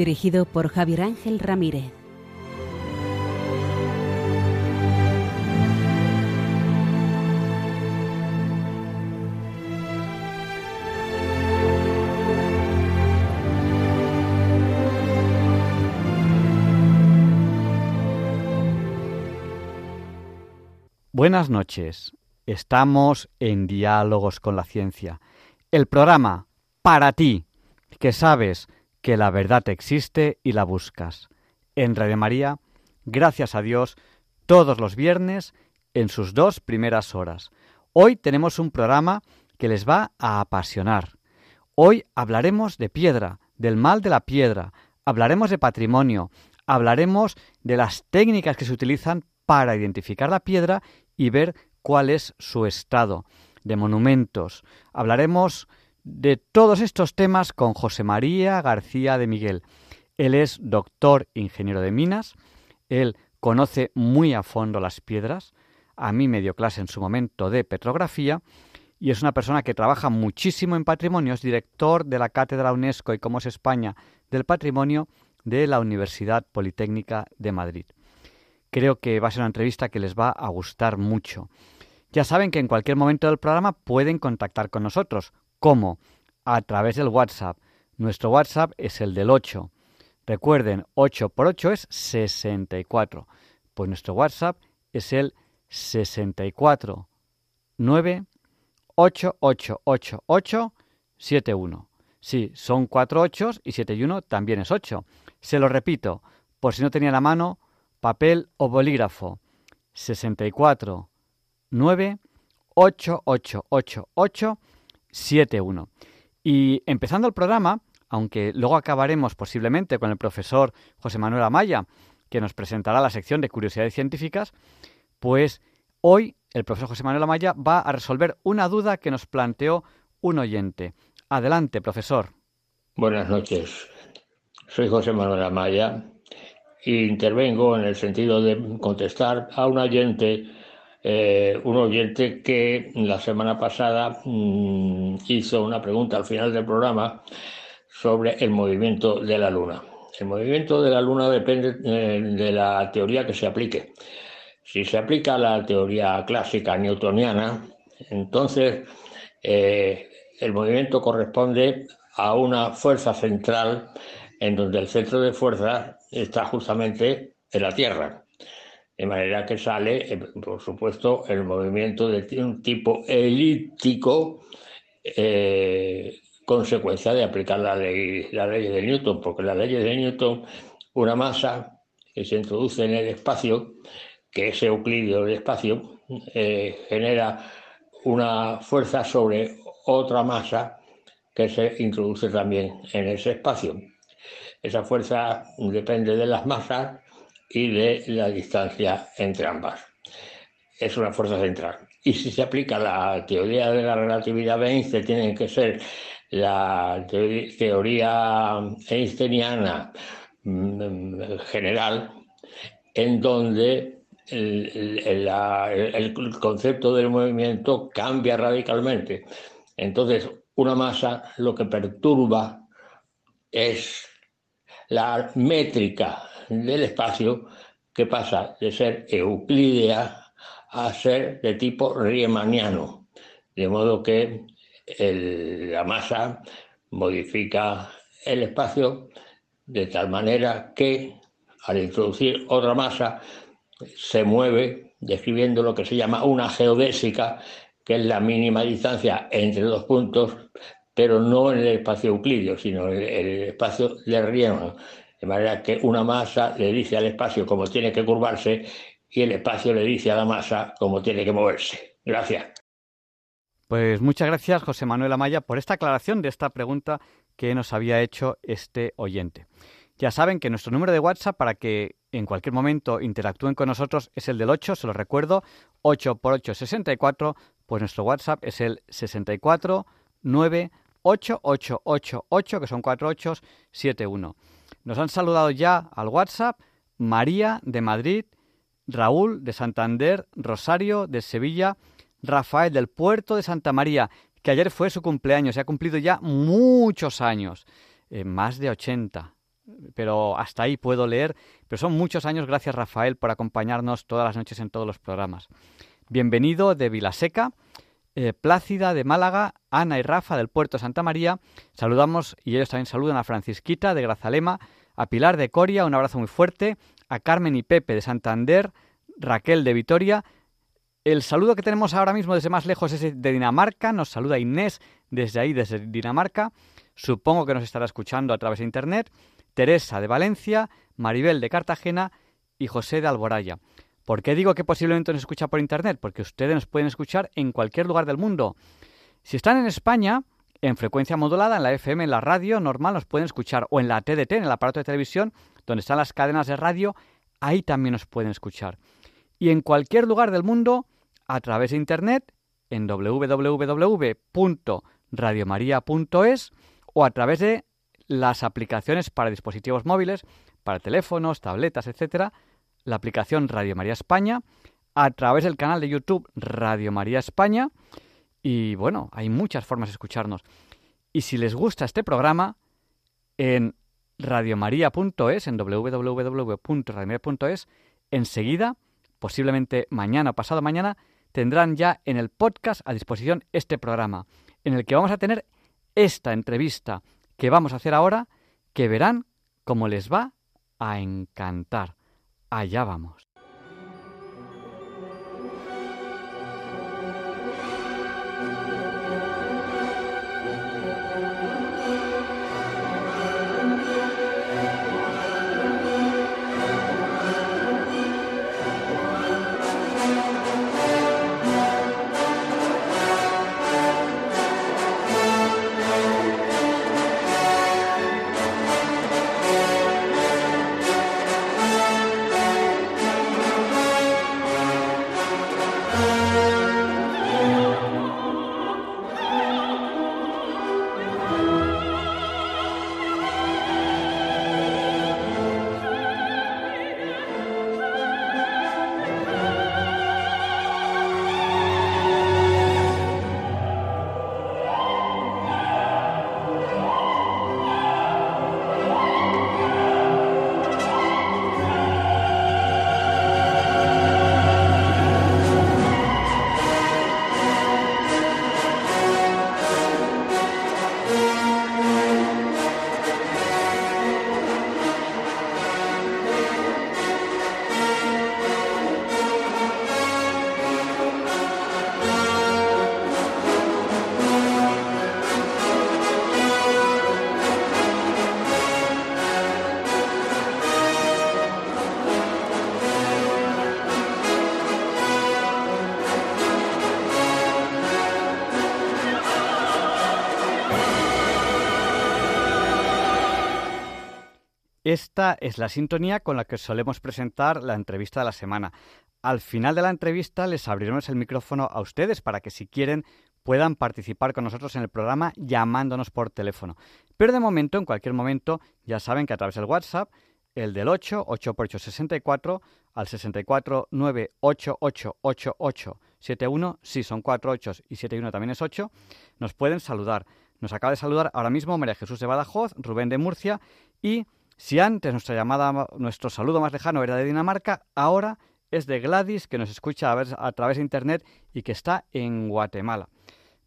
Dirigido por Javier Ángel Ramírez. Buenas noches. Estamos en Diálogos con la Ciencia, el programa para ti, que sabes que la verdad existe y la buscas. En Radio María, gracias a Dios, todos los viernes en sus dos primeras horas. Hoy tenemos un programa que les va a apasionar. Hoy hablaremos de piedra, del mal de la piedra, hablaremos de patrimonio, hablaremos de las técnicas que se utilizan para identificar la piedra y ver cuál es su estado de monumentos. Hablaremos de todos estos temas con José María García de Miguel. Él es doctor ingeniero de minas, él conoce muy a fondo las piedras, a mí me dio clase en su momento de petrografía y es una persona que trabaja muchísimo en patrimonio, es director de la Cátedra UNESCO y como es España del Patrimonio de la Universidad Politécnica de Madrid. Creo que va a ser una entrevista que les va a gustar mucho. Ya saben que en cualquier momento del programa pueden contactar con nosotros. ¿Cómo? A través del WhatsApp. Nuestro WhatsApp es el del 8. Recuerden, 8 por 8 es 64. Pues nuestro WhatsApp es el 64 9 71. Sí, son 4 8 y 7 y 1 también es 8. Se lo repito, por si no tenía la mano, papel o bolígrafo 64 9 71. Y empezando el programa, aunque luego acabaremos posiblemente con el profesor José Manuel Amaya, que nos presentará la sección de curiosidades científicas, pues hoy el profesor José Manuel Amaya va a resolver una duda que nos planteó un oyente. Adelante, profesor. Buenas noches. Soy José Manuel Amaya intervengo en el sentido de contestar a un oyente, eh, un oyente que la semana pasada mm, hizo una pregunta al final del programa sobre el movimiento de la Luna. El movimiento de la Luna depende eh, de la teoría que se aplique. Si se aplica la teoría clásica newtoniana, entonces eh, el movimiento corresponde a una fuerza central en donde el centro de fuerza está justamente en la Tierra. De manera que sale, eh, por supuesto, el movimiento de un tipo elíptico, eh, consecuencia de aplicar la ley, de Newton, porque la ley de Newton, una masa que se introduce en el espacio, que es euclidio del espacio, eh, genera una fuerza sobre otra masa que se introduce también en ese espacio. Esa fuerza depende de las masas y de la distancia entre ambas. Es una fuerza central. Y si se aplica la teoría de la relatividad de Einstein, tiene que ser la teoría einsteiniana mm, general, en donde el, concepto del movimiento cambia radicalmente. Entonces, una masa lo que perturba es la métrica del espacio que pasa de ser euclídea a ser de tipo riemanniano, de modo que la masa modifica el espacio de tal manera que al introducir otra masa se mueve describiendo lo que se llama una geodésica, que es la mínima distancia entre dos puntos pero no en el espacio euclidio, sino en el espacio de Riemann. De manera que una masa le dice al espacio cómo tiene que curvarse y el espacio le dice a la masa cómo tiene que moverse. Gracias. Pues muchas gracias, José Manuel Amaya, por esta aclaración de esta pregunta que nos había hecho este oyente. Ya saben que nuestro número de WhatsApp para que en cualquier momento interactúen con nosotros es el del 8, se lo recuerdo, 8 por 8 64, pues nuestro WhatsApp es el 64 9 8888, que son 4871. Nos han saludado ya al WhatsApp María de Madrid, Raúl de Santander, Rosario de Sevilla, Rafael del Puerto de Santa María, que ayer fue su cumpleaños, se ha cumplido ya muchos años, eh, más de 80 pero hasta ahí puedo leer. Pero son muchos años, gracias Rafael por acompañarnos todas las noches en todos los programas. Bienvenido de Vilaseca, eh, Plácida de Málaga, Ana y Rafa del Puerto Santa María. Saludamos y ellos también saludan a Francisquita de Grazalema, a Pilar de Coria, un abrazo muy fuerte, a Carmen y Pepe de Santander, Raquel de Vitoria. El saludo que tenemos ahora mismo desde más lejos es de Dinamarca. Nos saluda Inés desde ahí, desde Dinamarca. Supongo que nos estará escuchando a través de Internet. Teresa de Valencia, Maribel de Cartagena y José de Alboraya. ¿Por qué digo que posiblemente nos escucha por Internet? Porque ustedes nos pueden escuchar en cualquier lugar del mundo. Si están en España, en frecuencia modulada, en la FM, en la radio normal, nos pueden escuchar. O en la TDT, en el aparato de televisión, donde están las cadenas de radio, ahí también nos pueden escuchar. Y en cualquier lugar del mundo, a través de Internet, en www.radiomaria.es o a través de las aplicaciones para dispositivos móviles, para teléfonos, tabletas, etcétera, la aplicación Radio María España, a través del canal de YouTube Radio María España, y bueno, hay muchas formas de escucharnos. Y si les gusta este programa, en radiomaria.es, en www.radiomaria.es, enseguida, posiblemente mañana o pasado mañana, tendrán ya en el podcast a disposición este programa, en el que vamos a tener esta entrevista que vamos a hacer ahora, que verán cómo les va a encantar. Allá vamos. Esta es la sintonía con la que solemos presentar la entrevista de la semana. Al final de la entrevista les abriremos el micrófono a ustedes para que si quieren puedan participar con nosotros en el programa llamándonos por teléfono. Pero de momento, en cualquier momento, ya saben que a través del WhatsApp, el del 8, 8 por 8, 64, al 64 9 8 8 8 8 7 1, sí, son 4 8 y 7 1 también es 8, nos pueden saludar. Nos acaba de saludar ahora mismo María Jesús de Badajoz, Rubén de Murcia y si antes nuestra llamada, nuestro saludo más lejano era de Dinamarca, ahora es de Gladys, que nos escucha a, través de Internet y que está en Guatemala.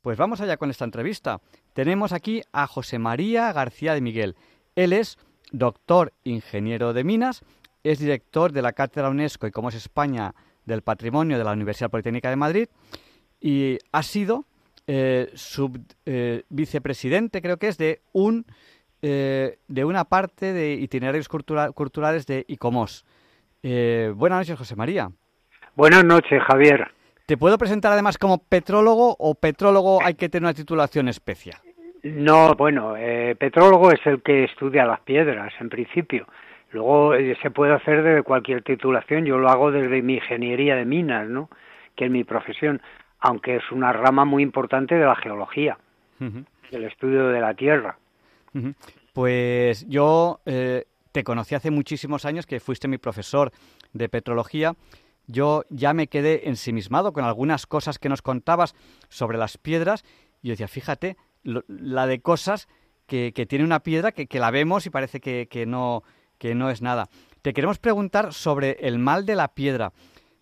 Pues vamos allá con esta entrevista. Tenemos aquí a José María García de Miguel. Él es doctor ingeniero de minas, es director de la Cátedra UNESCO y como es España del Patrimonio de la Universidad Politécnica de Madrid y ha sido eh, sub, eh, vicepresidente, creo que es, de un eh, de una parte de itinerarios culturales de ICOMOS. Eh, buenas noches, José María. Buenas noches, Javier. ¿Te puedo presentar además como petrólogo o petrólogo hay que tener una titulación especial? No, bueno, eh, petrólogo es el que estudia las piedras, en principio. Luego eh, se puede hacer desde cualquier titulación. Yo lo hago desde mi ingeniería de minas, ¿no? Que es mi profesión, aunque es una rama muy importante de la geología, del estudio de la Tierra. Pues yo eh, te conocí hace muchísimos años, que fuiste mi profesor de petrología. Yo ya me quedé ensimismado con algunas cosas que nos contabas sobre las piedras. Y yo decía, fíjate, la de cosas que, tiene una piedra que, la vemos y parece que, no, que no es nada. Te queremos preguntar sobre el mal de la piedra,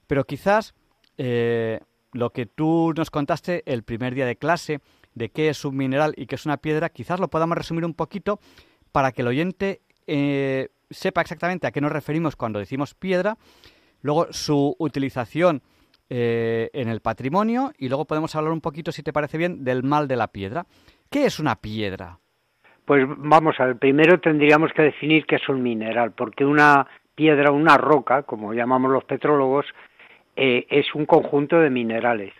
pero quizás eh, lo que tú nos contaste el primer día de clase, de qué es un mineral y qué es una piedra, quizás lo podamos resumir un poquito para que el oyente eh, sepa exactamente a qué nos referimos cuando decimos piedra, luego su utilización eh, en el patrimonio y luego podemos hablar un poquito, si te parece bien, del mal de la piedra. ¿Qué es una piedra? Pues vamos a primero tendríamos que definir qué es un mineral, porque una piedra, una roca, como llamamos los petrólogos, eh, es un conjunto de minerales.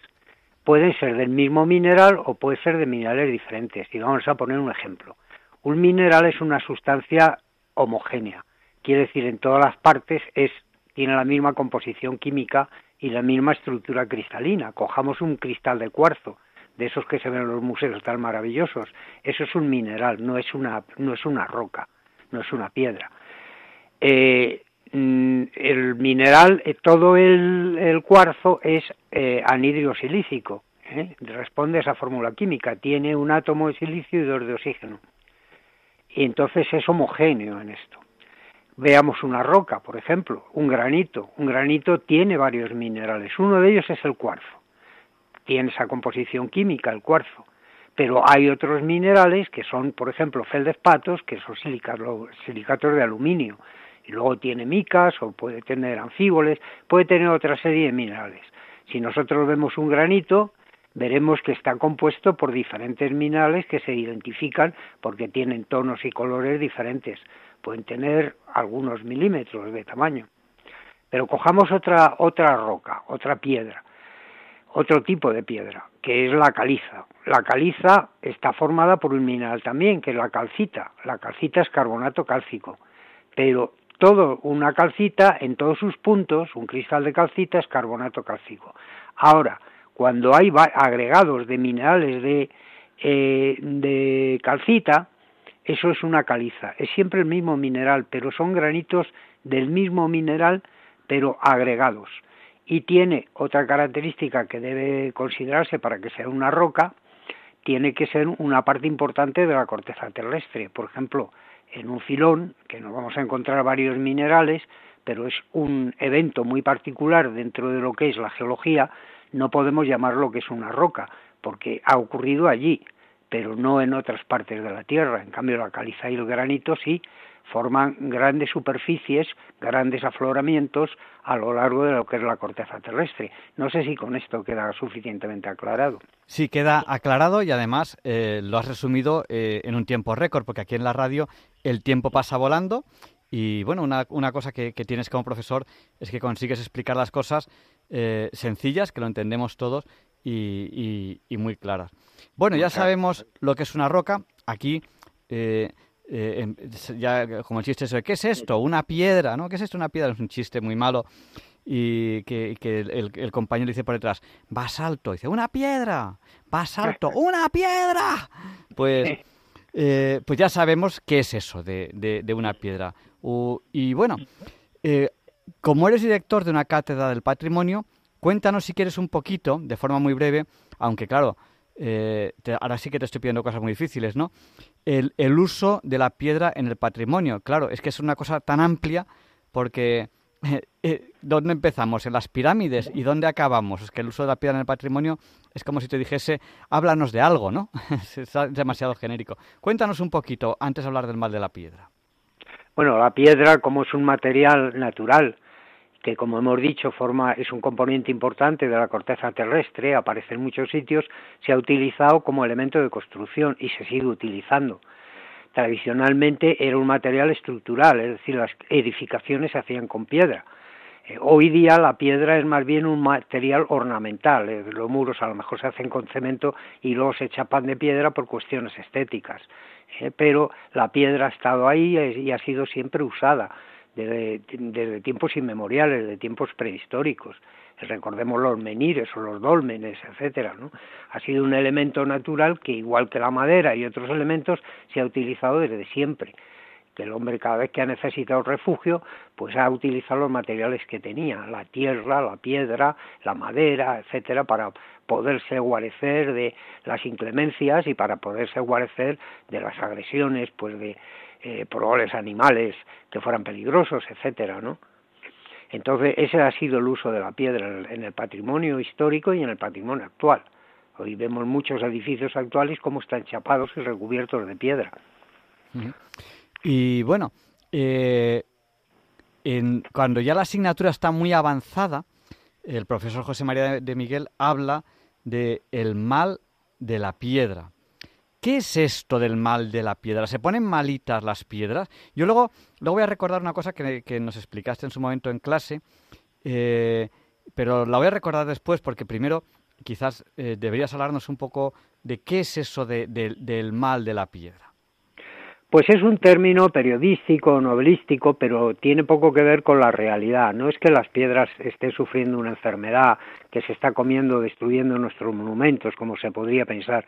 Pueden ser del mismo mineral o puede ser de minerales diferentes. Y vamos a poner un ejemplo. Un mineral es una sustancia homogénea, quiere decir en todas las partes es tiene la misma composición química y la misma estructura cristalina. Cojamos un cristal de cuarzo, de esos que se ven en los museos tan maravillosos. Eso es un mineral, no es una, no es una roca, no es una piedra. Eh, el mineral, eh, todo el, cuarzo es eh, anhidrio silícico, responde a esa fórmula química, tiene un átomo de silicio y dos de oxígeno. Y entonces es homogéneo en esto. Veamos una roca, por ejemplo, un granito. Un granito tiene varios minerales. Uno de ellos es el cuarzo. Tiene esa composición química, el cuarzo. Pero hay otros minerales que son, por ejemplo, feldespatos, que son silicatos de aluminio. Y luego tiene micas o puede tener anfíboles, puede tener otra serie de minerales. Si nosotros vemos un granito, veremos que está compuesto por diferentes minerales que se identifican porque tienen tonos y colores diferentes pueden tener algunos milímetros de tamaño. Pero cojamos otra, otra roca, otra piedra, otro tipo de piedra, que es la caliza. La caliza está formada por un mineral también, que es la calcita. La calcita es carbonato cálcico, pero todo una calcita en todos sus puntos, un cristal de calcita es carbonato cálcico. Ahora, cuando hay agregados de minerales de, eh, de calcita, eso es una caliza. Es siempre el mismo mineral, pero son granitos del mismo mineral, pero agregados. Y tiene otra característica que debe considerarse para que sea una roca, tiene que ser una parte importante de la corteza terrestre. Por ejemplo, en un filón, que nos vamos a encontrar varios minerales, pero es un evento muy particular dentro de lo que es la geología, no podemos llamarlo que es una roca, porque ha ocurrido allí pero no en otras partes de la Tierra. En cambio, la caliza y el granito sí forman grandes superficies, grandes afloramientos a lo largo de lo que es la corteza terrestre. No sé si con esto queda suficientemente aclarado. Sí, queda aclarado y además eh, lo has resumido eh, en un tiempo récord, porque aquí en la radio el tiempo pasa volando y bueno, una, una cosa que, tienes como profesor es que consigues explicar las cosas eh, sencillas, que lo entendemos todos y, muy claras. Bueno, ya sabemos lo que es una roca. Aquí, eh, eh, ya como el chiste es, ¿qué es esto? Una piedra, ¿no? ¿Qué es esto? Una piedra es un chiste muy malo y que, el, compañero dice por detrás, basalto, dice, una piedra, basalto, una piedra. Pues, eh, pues ya sabemos qué es eso de, una piedra. y bueno, como eres director de una cátedra del patrimonio, Cuéntanos si quieres un poquito, de forma muy breve, aunque claro, eh, ahora sí que te estoy pidiendo cosas muy difíciles, ¿no? El, uso de la piedra en el patrimonio. Claro, es que es una cosa tan amplia porque eh, eh, ¿dónde empezamos? ¿En las pirámides? ¿Y dónde acabamos? Es que el uso de la piedra en el patrimonio es como si te dijese, háblanos de algo, ¿no? es demasiado genérico. Cuéntanos un poquito antes de hablar del mal de la piedra. Bueno, la piedra como es un material natural, que como hemos dicho forma es un componente importante de la corteza terrestre, aparece en muchos sitios, se ha utilizado como elemento de construcción y se sigue utilizando. Tradicionalmente era un material estructural, es decir, las edificaciones se hacían con piedra. Eh, hoy día la piedra es más bien un material ornamental. Eh, los muros a lo mejor se hacen con cemento y luego se chapan de piedra por cuestiones estéticas. Eh, pero la piedra ha estado ahí y ha sido siempre usada desde, desde tiempos inmemoriales, de tiempos prehistóricos recordemos los menires o los dólmenes, etcétera, ¿no? Ha sido un elemento natural que igual que la madera y otros elementos se ha utilizado desde siempre que el hombre cada vez que ha necesitado refugio, pues ha utilizado los materiales que tenía, la tierra, la piedra, la madera, etcétera, para poderse guarecer de las inclemencias y para poderse guarecer de las agresiones, pues de eh, probables animales que fueran peligrosos, etcétera, ¿no? Entonces, ese ha sido el uso de la piedra en el patrimonio histórico y en el patrimonio actual. Hoy vemos muchos edificios actuales como están chapados y recubiertos de piedra. Y bueno, eh, cuando ya la asignatura está muy avanzada, el profesor José María de Miguel habla de el mal de la piedra. ¿Qué es esto del mal de la piedra? ¿Se ponen malitas las piedras? Yo luego, luego voy a recordar una cosa que, nos explicaste en su momento en clase, eh, pero la voy a recordar después porque primero quizás eh, deberías hablarnos un poco de qué es eso del mal de la piedra. Pues es un término periodístico, novelístico, pero tiene poco que ver con la realidad. No es que las piedras estén sufriendo una enfermedad que se está comiendo, destruyendo nuestros monumentos, como se podría pensar.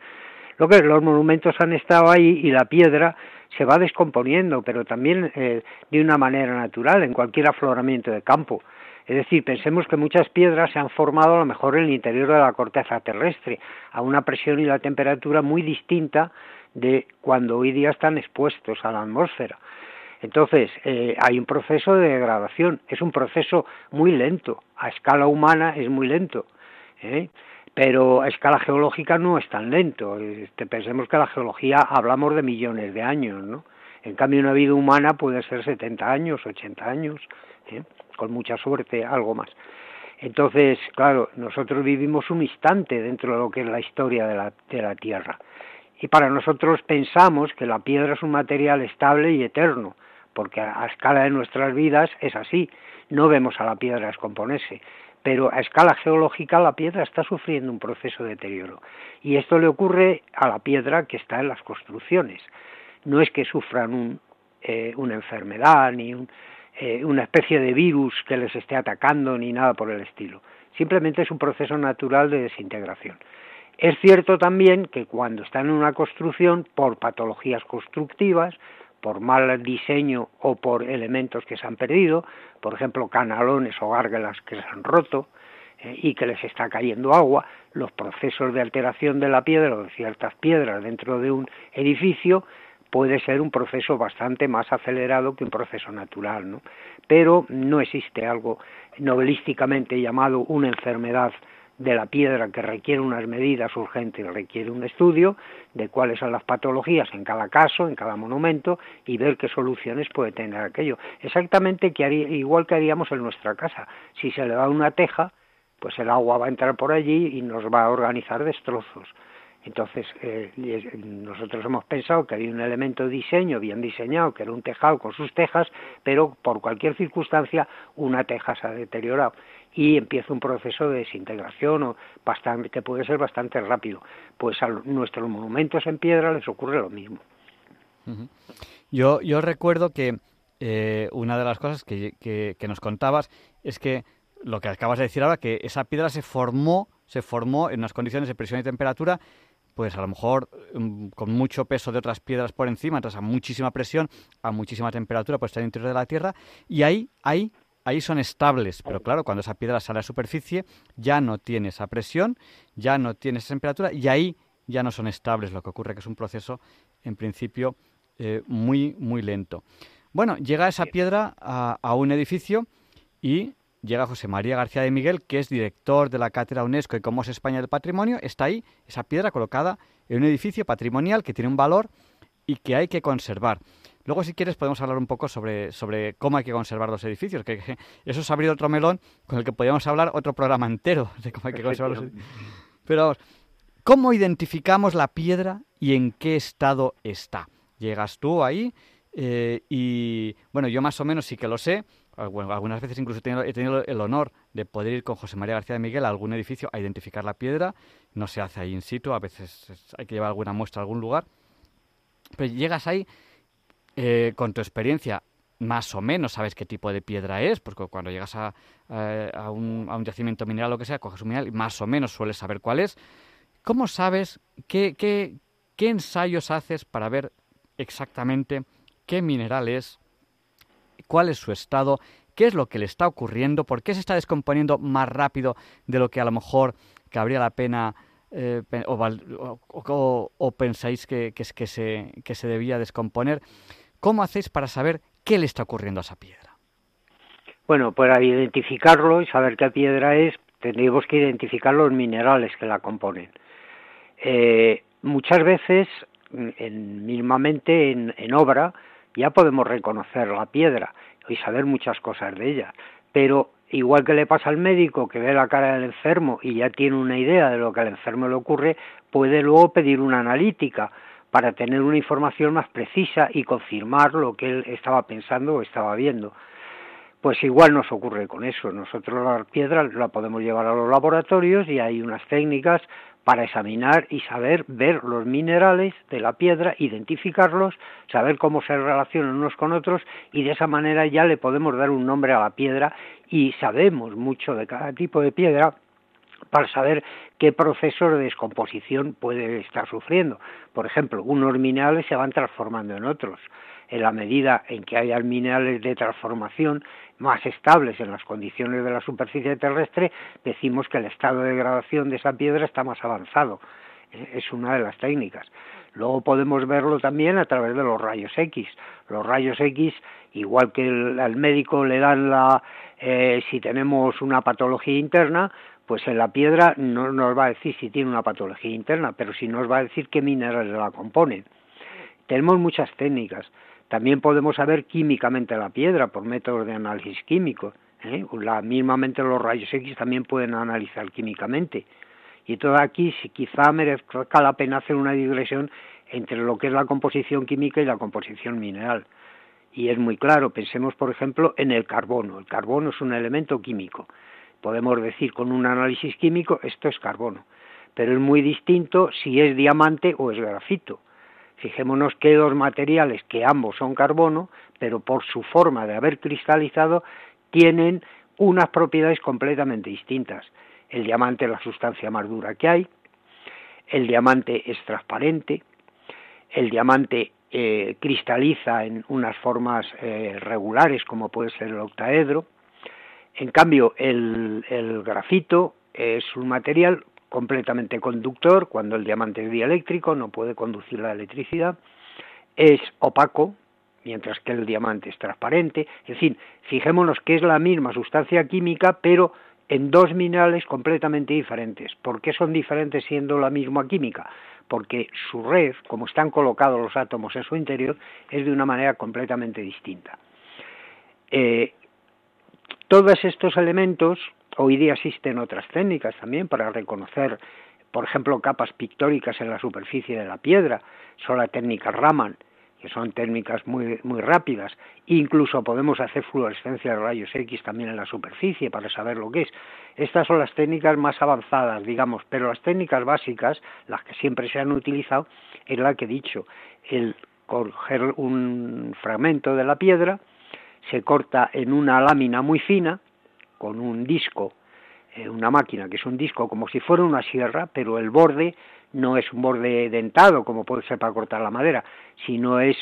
Lo que los monumentos han estado ahí y la piedra se va descomponiendo, pero también eh, de una manera natural en cualquier afloramiento de campo. Es decir, pensemos que muchas piedras se han formado a lo mejor en el interior de la corteza terrestre, a una presión y la temperatura muy distinta de cuando hoy día están expuestos a la atmósfera. Entonces, eh, hay un proceso de degradación, es un proceso muy lento, a escala humana es muy lento, ¿eh? Pero a escala geológica no es tan lento. Este, pensemos que la geología hablamos de millones de años, ¿no? En cambio, una vida humana puede ser 70 años, 80 años, ¿eh? con mucha suerte, algo más. Entonces, claro, nosotros vivimos un instante dentro de lo que es la historia de la, de la Tierra. Y para nosotros pensamos que la piedra es un material estable y eterno, porque a, escala de nuestras vidas es así. No vemos a la piedra descomponerse, pero a escala geológica la piedra está sufriendo un proceso de deterioro. Y esto le ocurre a la piedra que está en las construcciones. No es que sufran eh, una enfermedad ni eh, una especie de virus que les esté atacando ni nada por el estilo. Simplemente es un proceso natural de desintegración. Es cierto también que cuando están en una construcción, por patologías constructivas, por mal diseño o por elementos que se han perdido, por ejemplo, canalones o gárgalas que se han roto eh, y que les está cayendo agua, los procesos de alteración de la piedra o de ciertas piedras dentro de un edificio puede ser un proceso bastante más acelerado que un proceso natural, ¿no? Pero no existe algo novelísticamente llamado una enfermedad de la piedra que requiere unas medidas urgentes, requiere un estudio de cuáles son las patologías en cada caso, en cada monumento y ver qué soluciones puede tener aquello. Exactamente que igual que haríamos en nuestra casa. Si se le da una teja, pues el agua va a entrar por allí y nos va a organizar destrozos. Entonces, eh, nosotros hemos pensado que había un elemento de diseño bien diseñado, que era un tejado con sus tejas, pero por cualquier circunstancia una teja se ha deteriorado y empieza un proceso de desintegración o bastante, que puede ser bastante rápido. Pues a nuestros monumentos en piedra les ocurre lo mismo. Yo, yo recuerdo que eh, una de las cosas que, que, nos contabas es que lo que acabas de decir ahora, que esa piedra se formó, se formó en unas condiciones de presión y temperatura pues a lo mejor mm, con mucho peso de otras piedras por encima, entonces a muchísima presión, a muchísima temperatura, pues está en el interior de la Tierra, y ahí, ahí, ahí son estables, pero claro, cuando esa piedra sale a la superficie ya no tiene esa presión, ya no tiene esa temperatura, y ahí ya no son estables, lo que ocurre que es un proceso, en principio, eh, muy, muy lento. Bueno, llega esa piedra a, a un edificio y llega José María García de Miguel, que es director de la Cátedra UNESCO y es España del Patrimonio, está ahí esa piedra colocada en un edificio patrimonial que tiene un valor y que hay que conservar. Luego, si quieres, podemos hablar un poco sobre, sobre cómo hay que conservar los edificios, que, eso es abrir otro melón con el que podríamos hablar otro programa entero de cómo hay que conservar los edificios. Pero, ¿cómo identificamos la piedra y en qué estado está? Llegas tú ahí, Eh, y bueno, yo más o menos sí que lo sé. Algunas veces incluso he tenido, el honor de poder ir con José María García de Miguel a algún edificio a identificar la piedra. No se hace ahí in situ, a veces hay que llevar alguna muestra a algún lugar. Pero llegas ahí eh, con tu experiencia, más o menos sabes qué tipo de piedra es, porque cuando llegas a, un, yacimiento mineral o lo que sea, coges un mineral y más o menos sueles saber cuál es. ¿Cómo sabes qué ensayos haces para ver exactamente qué mineral es, cuál es su estado, qué es lo que le está ocurriendo, por qué se está descomponiendo más rápido de lo que a lo mejor cabría la pena eh, o, pensáis que, que, que, se, que se debía descomponer. ¿Cómo hacéis para saber qué le está ocurriendo a esa piedra? Bueno, para identificarlo y saber qué piedra es, tendríamos que identificar los minerales que la componen. Eh, muchas veces, en, mismamente en, en obra, ya podemos reconocer la piedra y saber muchas cosas de ella, pero igual que le pasa al médico que ve la cara del enfermo y ya tiene una idea de lo que al enfermo le ocurre, puede luego pedir una analítica para tener una información más precisa y confirmar lo que él estaba pensando o estaba viendo. Pues igual nos ocurre con eso. Nosotros la piedra la podemos llevar a los laboratorios y hay unas técnicas para examinar y saber ver los minerales de la piedra, identificarlos, saber cómo se relacionan unos con otros y de esa manera ya le podemos dar un nombre a la piedra y sabemos mucho de cada tipo de piedra para saber qué proceso de descomposición puede estar sufriendo. Por ejemplo, unos minerales se van transformando en otros. En la medida en que haya minerales de transformación más estables en las condiciones de la superficie terrestre, decimos que el estado de degradación de esa piedra está más avanzado. Eh, es una de las técnicas. Luego podemos verlo también a través de los rayos X. Los rayos X, igual que al médico le dan la, eh, si tenemos una patología interna, pues en la piedra no nos va a decir si tiene una patología interna, pero sí nos va a decir qué minerales la componen. Tenemos muchas técnicas. También podemos saber químicamente la piedra por métodos de análisis químico. ¿eh? La, mismamente los rayos X también pueden analizar químicamente. Y todo aquí si quizá merezca la pena hacer una digresión entre lo que es la composición química y la composición mineral. Y es muy claro, pensemos por ejemplo en el carbono. El carbono es un elemento químico. Podemos decir con un análisis químico esto es carbono, pero es muy distinto si es diamante o es grafito. Fijémonos que dos materiales que ambos son carbono, pero por su forma de haber cristalizado, tienen unas propiedades completamente distintas. El diamante es la sustancia más dura que hay, el diamante es transparente, el diamante eh, cristaliza en unas formas eh, regulares como puede ser el octaedro. En cambio, el, el grafito es un material completamente conductor, cuando el diamante es dieléctrico no puede conducir la electricidad, es opaco, mientras que el diamante es transparente, en fin, fijémonos que es la misma sustancia química, pero en dos minerales completamente diferentes. ¿Por qué son diferentes siendo la misma química? Porque su red, como están colocados los átomos en su interior, es de una manera completamente distinta. Eh, todos estos elementos Hoy día existen otras técnicas también para reconocer, por ejemplo, capas pictóricas en la superficie de la piedra. Son las técnicas Raman, que son técnicas muy, muy rápidas. Incluso podemos hacer fluorescencia de rayos X también en la superficie para saber lo que es. Estas son las técnicas más avanzadas, digamos, pero las técnicas básicas, las que siempre se han utilizado, es la que he dicho, el coger un fragmento de la piedra, se corta en una lámina muy fina, con un disco, eh, una máquina que es un disco como si fuera una sierra, pero el borde no es un borde dentado como puede ser para cortar la madera, sino es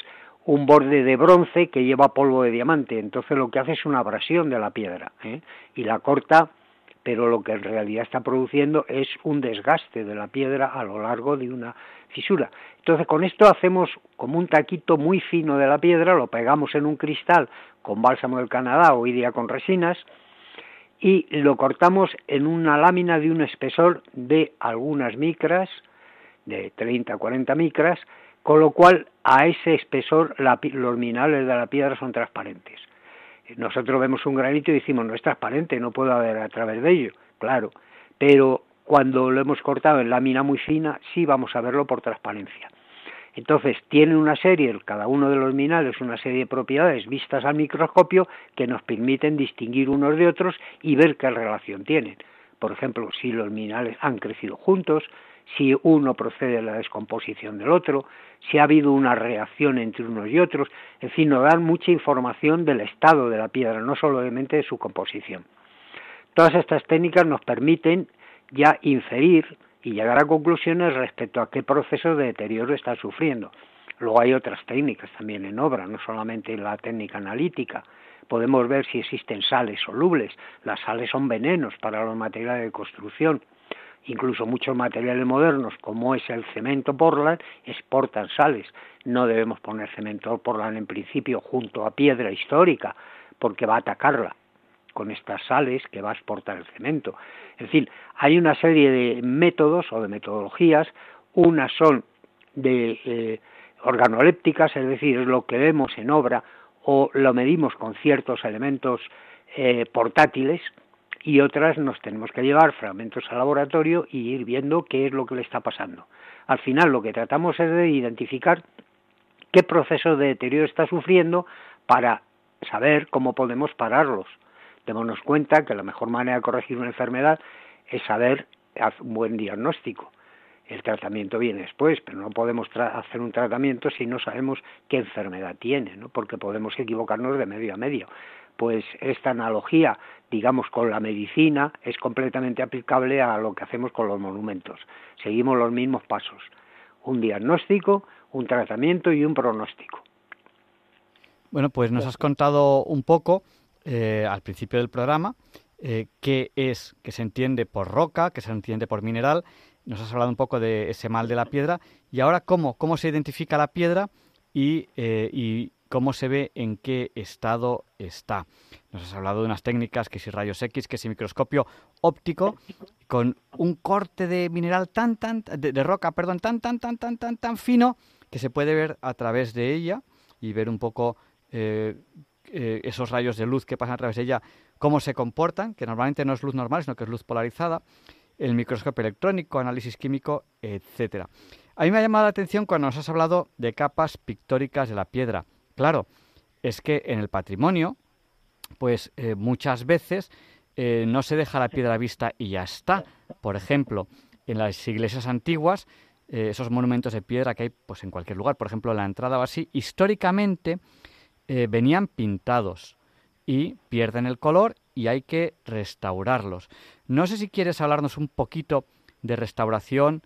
un borde de bronce que lleva polvo de diamante. Entonces lo que hace es una abrasión de la piedra ¿eh? y la corta, pero lo que en realidad está produciendo es un desgaste de la piedra a lo largo de una fisura. Entonces con esto hacemos como un taquito muy fino de la piedra, lo pegamos en un cristal con bálsamo del Canadá, hoy día con resinas, y lo cortamos en una lámina de un espesor de algunas micras, de 30 a 40 micras, con lo cual a ese espesor los minerales de la piedra son transparentes. Nosotros vemos un granito y decimos, no es transparente, no puedo ver a través de ello, claro, pero cuando lo hemos cortado en lámina muy fina, sí vamos a verlo por transparencia. Entonces, tiene una serie, cada uno de los minerales, una serie de propiedades vistas al microscopio que nos permiten distinguir unos de otros y ver qué relación tienen. Por ejemplo, si los minerales han crecido juntos, si uno procede de la descomposición del otro, si ha habido una reacción entre unos y otros, en fin, nos dan mucha información del estado de la piedra, no solamente de su composición. Todas estas técnicas nos permiten ya inferir y llegar a conclusiones respecto a qué proceso de deterioro está sufriendo. Luego hay otras técnicas también en obra, no solamente la técnica analítica. Podemos ver si existen sales solubles. Las sales son venenos para los materiales de construcción. Incluso muchos materiales modernos, como es el cemento Portland, exportan sales. No debemos poner cemento Portland en principio junto a piedra histórica, porque va a atacarla con estas sales que va a exportar el cemento. En fin, hay una serie de métodos o de metodologías, unas son de eh, organolépticas, es decir, es lo que vemos en obra o lo medimos con ciertos elementos eh, portátiles y otras nos tenemos que llevar fragmentos al laboratorio y ir viendo qué es lo que le está pasando. Al final lo que tratamos es de identificar qué proceso de deterioro está sufriendo para saber cómo podemos pararlos démonos cuenta que la mejor manera de corregir una enfermedad es saber hacer un buen diagnóstico. El tratamiento viene después, pero no podemos hacer un tratamiento si no sabemos qué enfermedad tiene, ¿no? porque podemos equivocarnos de medio a medio. Pues esta analogía, digamos, con la medicina es completamente aplicable a lo que hacemos con los monumentos. Seguimos los mismos pasos. Un diagnóstico, un tratamiento y un pronóstico. Bueno, pues nos has contado un poco eh, al principio del programa, eh, qué es, que se entiende por roca, que se entiende por mineral. Nos has hablado un poco de ese mal de la piedra. Y ahora, ¿cómo, cómo se identifica la piedra y, eh, cómo se ve en qué estado está? Nos has hablado de unas técnicas, que si rayos X, que si microscopio óptico, con un corte de mineral tan, tan, de, roca, perdón, tan, tan, tan, tan, tan, tan fino, que se puede ver a través de ella y ver un poco eh, esos rayos de luz que pasan a través de ella, cómo se comportan, que normalmente no es luz normal, sino que es luz polarizada, el microscopio electrónico, análisis químico, etcétera. A mí me ha llamado la atención cuando nos has hablado de capas pictóricas de la piedra. Claro, es que en el patrimonio, pues eh, muchas veces eh, no se deja la piedra vista y ya está. Por ejemplo, en las iglesias antiguas, esos monumentos de piedra que hay pues en cualquier lugar, por ejemplo, la entrada o así, históricamente eh, venían pintados y pierden el color y hay que restaurarlos. No sé si quieres hablarnos un poquito de restauración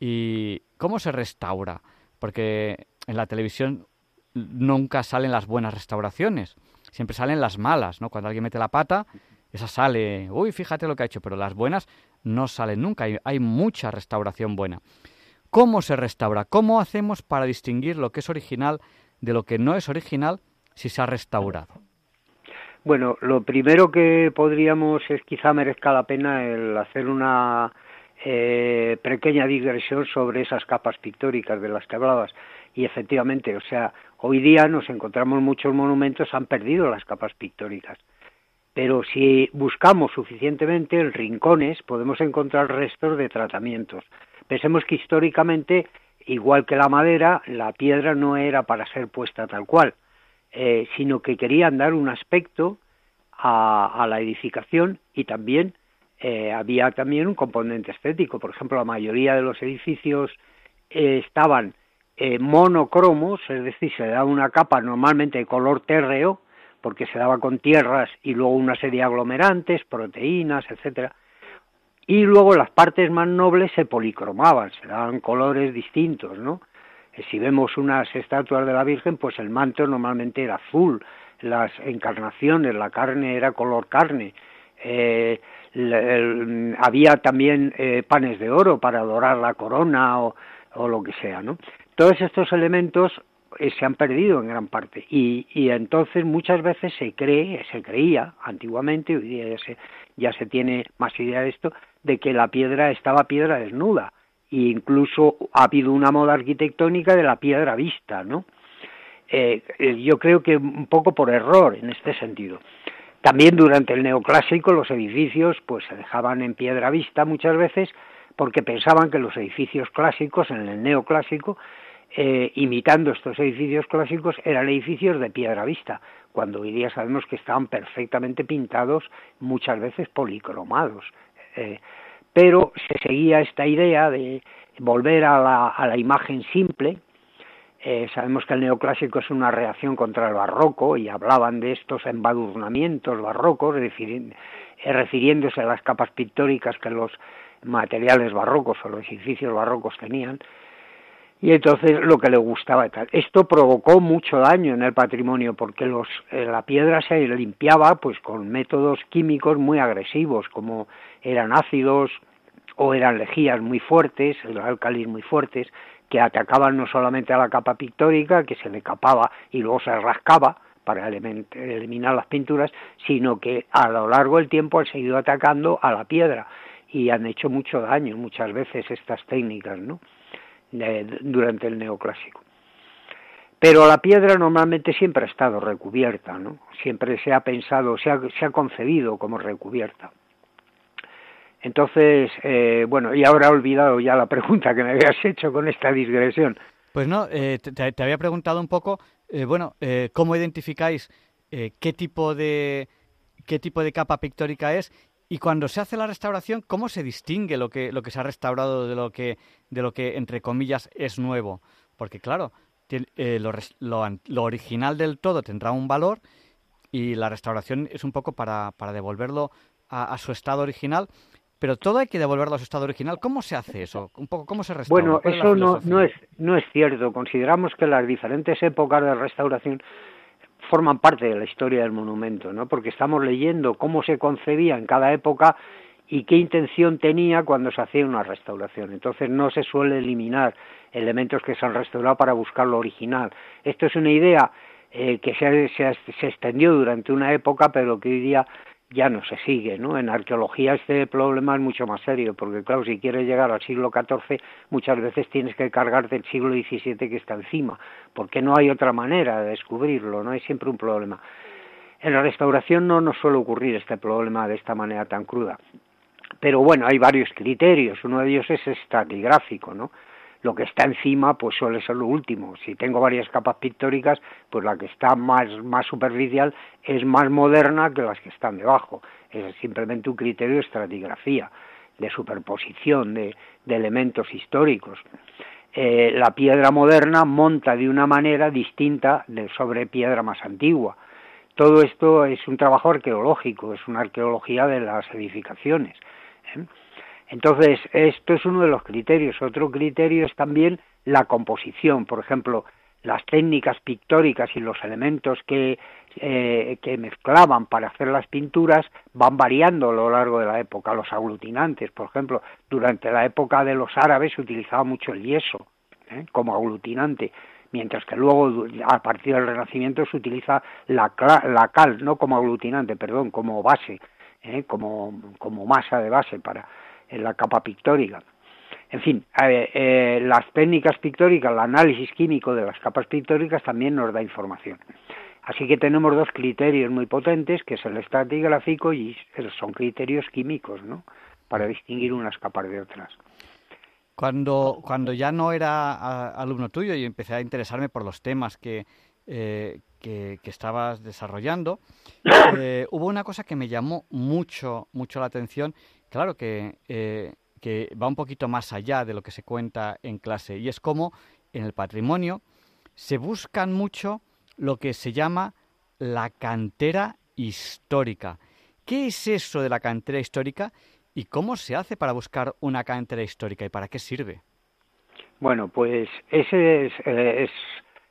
y cómo se restaura, porque en la televisión nunca salen las buenas restauraciones, siempre salen las malas, ¿no? Cuando alguien mete la pata, esa sale, uy, fíjate lo que ha hecho, pero las buenas no salen nunca, hay, hay mucha restauración buena. ¿Cómo se restaura? ¿Cómo hacemos para distinguir lo que es original de lo que no es original si se ha restaurado? Bueno, lo primero que podríamos es quizá merezca la pena el hacer una eh, pequeña digresión sobre esas capas pictóricas de las que hablabas. Y efectivamente, o sea, hoy día nos encontramos muchos monumentos han perdido las capas pictóricas. Pero si buscamos suficientemente en rincones, podemos encontrar restos de tratamientos. Pensemos que históricamente, igual que la madera, la piedra no era para ser puesta tal cual eh, sino que querían dar un aspecto a, la edificación y también eh, había también un componente estético. Por ejemplo, la mayoría de los edificios eh, estaban monocromos, es decir, se daba una capa normalmente de color térreo, porque se daba con tierras y luego una serie de aglomerantes, proteínas, etcétera. Y luego las partes más nobles se policromaban, se daban colores distintos, ¿no? Eh, si vemos unas estatuas de la Virgen, pues el manto normalmente era azul, las encarnaciones, la carne era color carne, eh, había también eh, panes de oro para adorar la corona o, lo que sea, ¿no? Todos estos elementos se han perdido en gran parte. Y, y, entonces muchas veces se cree, se creía antiguamente, hoy día ya se, ya se tiene más idea de esto, de que la piedra estaba piedra desnuda e incluso ha habido una moda arquitectónica de la piedra vista, ¿no? Eh, eh, yo creo que un poco por error en este sentido. También durante el neoclásico los edificios pues se dejaban en piedra vista muchas veces porque pensaban que los edificios clásicos en el neoclásico eh, imitando estos edificios clásicos, eran edificios de piedra vista, cuando hoy día sabemos que estaban perfectamente pintados, muchas veces policromados. Pero se seguía esta idea de volver a la, a la imagen simple. Eh, sabemos que el neoclásico es una reacción contra el barroco y hablaban de estos embadurnamientos barrocos, refiriéndose a las capas pictóricas que los materiales barrocos o los edificios barrocos tenían y entonces lo que le gustaba. Esto provocó mucho daño en el patrimonio porque los, eh, la piedra se limpiaba pues con métodos químicos muy agresivos como eran ácidos o eran lejías muy fuertes, alcalis muy fuertes que atacaban no solamente a la capa pictórica que se le capaba y luego se rascaba para eliminar las pinturas, sino que a lo largo del tiempo han seguido atacando a la piedra y han hecho mucho daño muchas veces estas técnicas, ¿no? durante el neoclásico. Pero la piedra normalmente siempre ha estado recubierta, ¿no? Siempre se ha pensado, se ha concebido como recubierta. Entonces, eh, bueno, y ahora he olvidado ya la pregunta que me habías hecho con esta digresión. Pues no, eh, te, había preguntado un poco, eh, bueno, ¿cómo identificáis qué tipo de qué tipo de capa pictórica es y cuando se hace la restauración, ¿cómo se distingue lo que, lo que se ha restaurado de lo que, de lo que, entre comillas, es nuevo? Porque, claro, eh, lo, lo, original del todo tendrá un valor y la restauración es un poco para, para devolverlo a, su estado original, pero todo hay que devolverlo a su estado original. ¿Cómo se hace eso? Un poco, ¿Cómo se restaura? Bueno, eso no, no, es, no es cierto. Consideramos que las diferentes épocas de restauración forman parte de la historia del monumento, ¿no? Porque estamos leyendo cómo se concebía en cada época y qué intención tenía cuando se hacía una restauración. Entonces no se suele eliminar elementos que se han restaurado para buscar lo original. Esto es una idea eh, que se, se, se, extendió durante una época, pero que hoy día ya no se sigue, ¿no? En arqueología este problema es mucho más serio, porque claro, si quieres llegar al siglo XIV, muchas veces tienes que cargarte el siglo XVII que está encima, porque no hay otra manera de descubrirlo, no hay siempre un problema. En la restauración no nos suele ocurrir este problema de esta manera tan cruda. Pero bueno, hay varios criterios, uno de ellos es estratigráfico, ¿no? Lo que está encima pues suele ser lo último. Si tengo varias capas pictóricas, pues la que está más, más superficial es más moderna que las que están debajo. Es simplemente un criterio de estratigrafía, de superposición de, elementos históricos. Eh, la piedra moderna monta de una manera distinta de sobre piedra más antigua. Todo esto es un trabajo arqueológico, es una arqueología de las edificaciones. ¿eh? Entonces, esto es uno de los criterios. Otro criterio es también la composición. Por ejemplo, las técnicas pictóricas y los elementos que, eh, que mezclaban para hacer las pinturas van variando a lo largo de la época. Los aglutinantes, por ejemplo, durante la época de los árabes se utilizaba mucho el yeso ¿eh? como aglutinante, mientras que luego a partir del Renacimiento se utiliza la, la cal, no como aglutinante, perdón, como base, ¿eh? como, como masa de base para en la capa pictórica. En fin, eh, las técnicas pictóricas, el análisis químico de las capas pictóricas también nos da información. Así que tenemos dos criterios muy potentes, que es el estratigráfico y son criterios químicos, ¿no? Para distinguir unas capas de otras. Cuando, cuando ya no era alumno tuyo y empecé a interesarme por los temas que, eh, que, estabas desarrollando, eh, hubo una cosa que me llamó mucho, mucho la atención claro que, eh, que va un poquito más allá de lo que se cuenta en clase y es como en el patrimonio se buscan mucho lo que se llama la cantera histórica. ¿Qué es eso de la cantera histórica y cómo se hace para buscar una cantera histórica y para qué sirve? Bueno, pues ese es, eh, es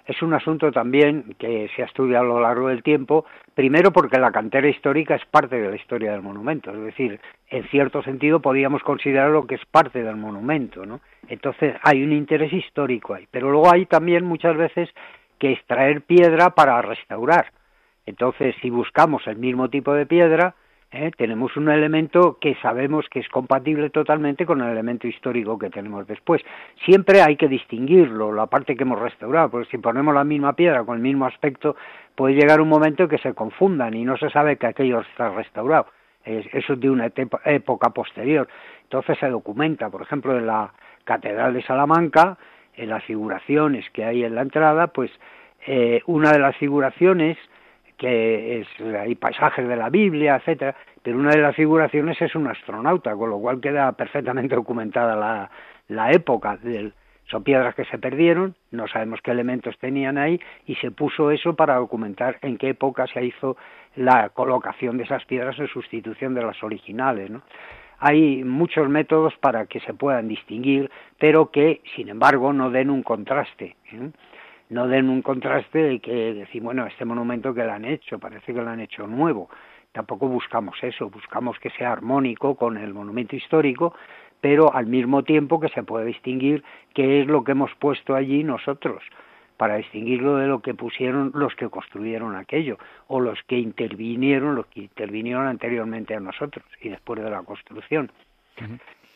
es un asunto también que se ha estudiado a lo largo del tiempo, primero porque la cantera histórica es parte de la historia del monumento, es decir, en cierto sentido podríamos considerarlo que es parte del monumento, ¿no? Entonces hay un interés histórico ahí, pero luego hay también muchas veces que extraer piedra para restaurar. Entonces, si buscamos el mismo tipo de piedra, ¿eh? tenemos un elemento que sabemos que es compatible totalmente con el elemento histórico que tenemos después. Siempre hay que distinguirlo, la parte que hemos restaurado, porque si ponemos la misma piedra con el mismo aspecto, puede llegar un momento en que se confundan y no se sabe que aquello está restaurado. eso es de una época posterior. Entonces se documenta, por ejemplo, en la Catedral de Salamanca, en las figuraciones que hay en la entrada, pues eh, una de las figuraciones que es, hay pasajes de la Biblia, etcétera, pero una de las figuraciones es un astronauta, con lo cual queda perfectamente documentada la, la época del, son piedras que se perdieron, no sabemos qué elementos tenían ahí y se puso eso para documentar en qué época se hizo la colocación de esas piedras en sustitución de las originales. ¿no? Hay muchos métodos para que se puedan distinguir, pero que, sin embargo, no den un contraste. ¿eh? No den un contraste de que decir, bueno, este monumento que lo han hecho, parece que lo han hecho nuevo. Tampoco buscamos eso, buscamos que sea armónico con el monumento histórico, pero al mismo tiempo que se puede distinguir qué es lo que hemos puesto allí nosotros, para distinguirlo de lo que pusieron los que construyeron aquello, o los que intervinieron, los que intervinieron anteriormente a nosotros y después de la construcción.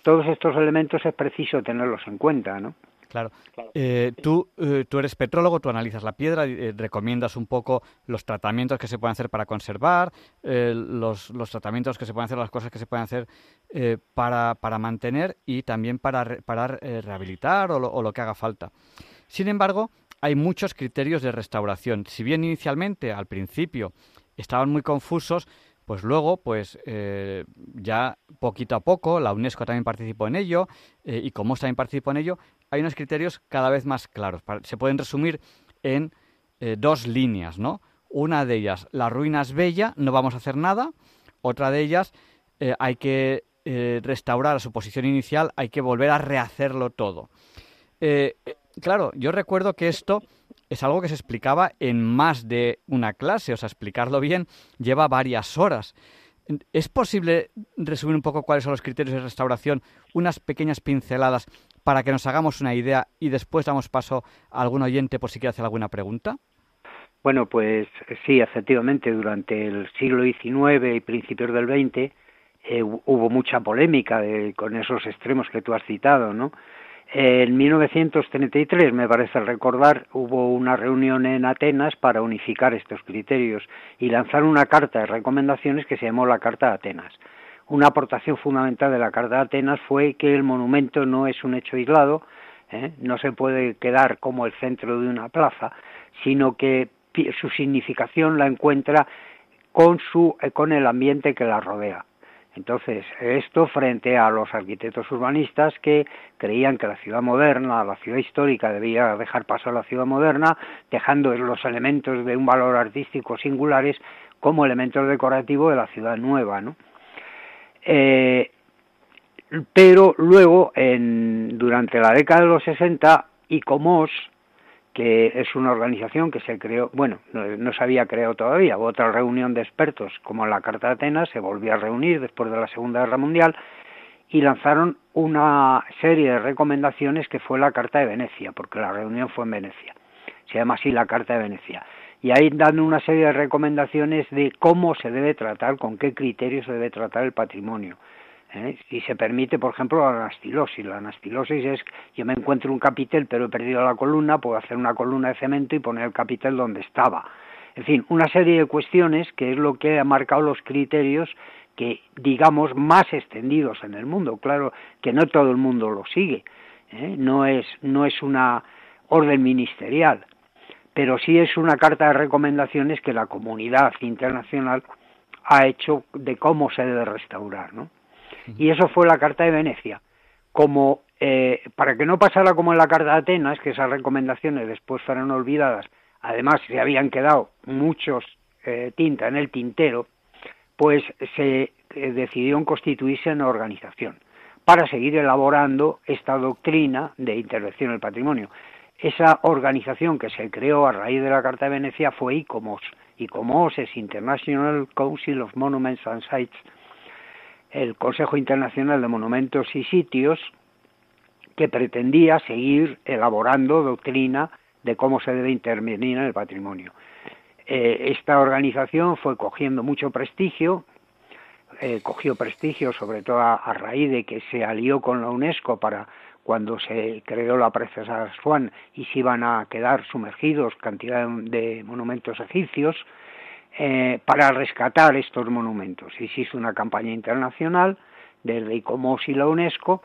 Todos estos elementos es preciso tenerlos en cuenta, ¿no? Claro. Eh, tú, eh, tú eres petrólogo, tú analizas la piedra, eh, recomiendas un poco los tratamientos que se pueden hacer para conservar, los, los, tratamientos que se pueden hacer, las cosas que se pueden hacer para, para, mantener y también para, para rehabilitar o lo, o lo que haga falta. Sin embargo, hay muchos criterios de restauración. Si bien inicialmente, al principio, estaban muy confusos, pues luego, pues eh, ya poquito a poco, la UNESCO también participó en ello eh, y como también participó en ello, hay unos criterios cada vez más claros. Se pueden resumir en eh, dos líneas, ¿no? Una de ellas, la ruina es bella, no vamos a hacer nada. Otra de ellas, hay que restaurar a su posición inicial, hay que volver a rehacerlo todo. claro, yo recuerdo que esto es algo que se explicaba en más de una clase, o sea, explicarlo bien lleva varias horas. ¿Es posible resumir un poco cuáles son los criterios de restauración, unas pequeñas pinceladas para que nos hagamos una idea y después damos paso a algún oyente por si quiere hacer alguna pregunta? Bueno, pues sí, efectivamente, durante el siglo XIX y principios del XX eh, hubo mucha polémica con esos extremos que tú has citado, ¿no? En 1933, me parece recordar, hubo una reunión en Atenas para unificar estos criterios y lanzar una carta de recomendaciones que se llamó la Carta de Atenas. Una aportación fundamental de la Carta de Atenas fue que el monumento no es un hecho aislado, ¿eh? no se puede quedar como el centro de una plaza, sino que su significación la encuentra con, su, con el ambiente que la rodea. Entonces, esto frente a los arquitectos urbanistas que creían que la ciudad moderna, la ciudad histórica debía dejar paso a la ciudad moderna, dejando los elementos de un valor artístico singulares como elementos decorativos de la ciudad nueva, ¿no? Eh, pero luego, en, durante la década de los 60, ICOMOS, que es una organización que se creó, bueno, no, se había creado todavía, otra reunión de expertos como la Carta de Atenas se volvió a reunir después de la Segunda Guerra Mundial y lanzaron una serie de recomendaciones que fue la Carta de Venecia, porque la reunión fue en Venecia, se llama así la Carta de Venecia. Y ahí dan una serie de recomendaciones de cómo se debe tratar, con qué criterios se debe tratar el patrimonio ¿eh? Si se permite, por ejemplo, la anastilosis. La anastilosis es, yo me encuentro un capitel pero he perdido la columna, puedo hacer una columna de cemento y poner el capitel donde estaba. En fin, una serie de cuestiones que es lo que ha marcado los criterios que, digamos, más extendidos en el mundo. Claro que no todo el mundo lo sigue, ¿eh? no, es, no es una orden ministerial, pero sí es una carta de recomendaciones que la comunidad internacional ha hecho de cómo se debe restaurar, ¿no? Y eso fue la Carta de Venecia. Como eh, para que no pasara como en la Carta de Atenas, que esas recomendaciones después fueron olvidadas, además se habían quedado muchos eh, tinta en el tintero, pues se eh, decidió en constituirse en organización para seguir elaborando esta doctrina de intervención en el patrimonio. Esa organización que se creó a raíz de la Carta de Venecia fue ICOMOS. ICOMOS es International Council of Monuments and Sites el Consejo Internacional de Monumentos y Sitios, que pretendía seguir elaborando doctrina de cómo se debe intervenir en el patrimonio. Eh, esta organización fue cogiendo mucho prestigio, eh, cogió prestigio sobre todo a, raíz de que se alió con la UNESCO para cuando se creó la Princesa Swan y se iban a quedar sumergidos cantidad de monumentos egipcios, eh, para rescatar estos monumentos. Existe una campaña internacional desde ICOMOS y la UNESCO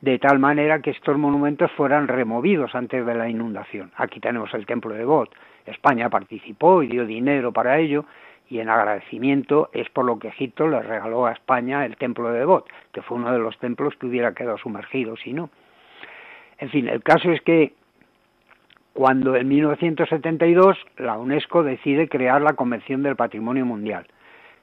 de tal manera que estos monumentos fueran removidos antes de la inundación. Aquí tenemos el templo de God. España participó y dio dinero para ello y en agradecimiento es por lo que Egipto le regaló a España el templo de God, que fue uno de los templos que hubiera quedado sumergido si no. En fin, el caso es que cuando en 1972 la UNESCO decide crear la Convención del Patrimonio Mundial.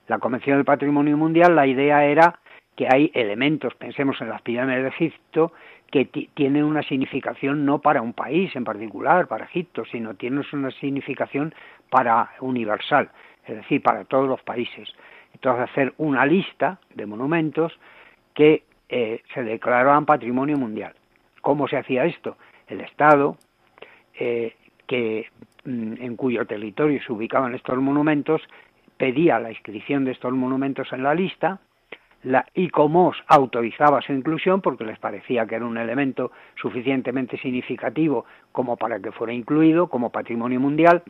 La Convención del Patrimonio Mundial, la idea era que hay elementos, pensemos en las pirámides de Egipto, que tienen una significación no para un país en particular, para Egipto, sino tienen una significación para universal, es decir, para todos los países. Entonces, hacer una lista de monumentos que eh, se declaraban patrimonio mundial. ¿Cómo se hacía esto? El Estado, eh, que, mm, en cuyo territorio se ubicaban estos monumentos, pedía la inscripción de estos monumentos en la lista, la ICOMOS autorizaba su inclusión porque les parecía que era un elemento suficientemente significativo como para que fuera incluido como patrimonio mundial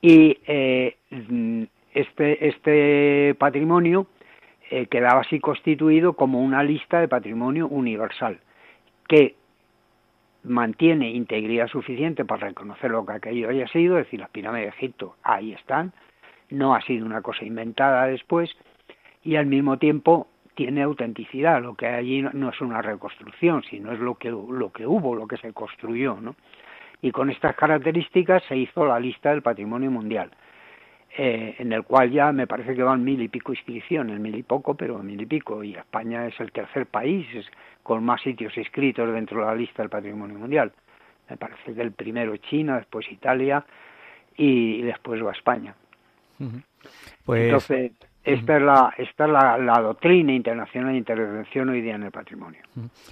y eh, este, este patrimonio eh, quedaba así constituido como una lista de patrimonio universal que mantiene integridad suficiente para reconocer lo que aquello haya sido, es decir, las pirámides de Egipto ahí están, no ha sido una cosa inventada después, y al mismo tiempo tiene autenticidad, lo que hay allí no es una reconstrucción, sino es lo que, lo que hubo, lo que se construyó, ¿no? Y con estas características se hizo la lista del patrimonio mundial, eh, en el cual ya me parece que van mil y pico inscripciones, mil y poco, pero mil y pico, y España es el tercer país con más sitios inscritos dentro de la lista del patrimonio mundial. Me parece que el primero es China, después Italia y, después va España. Pues... Entonces, esta es, la, esta la, doctrina internacional de intervención hoy día en el patrimonio.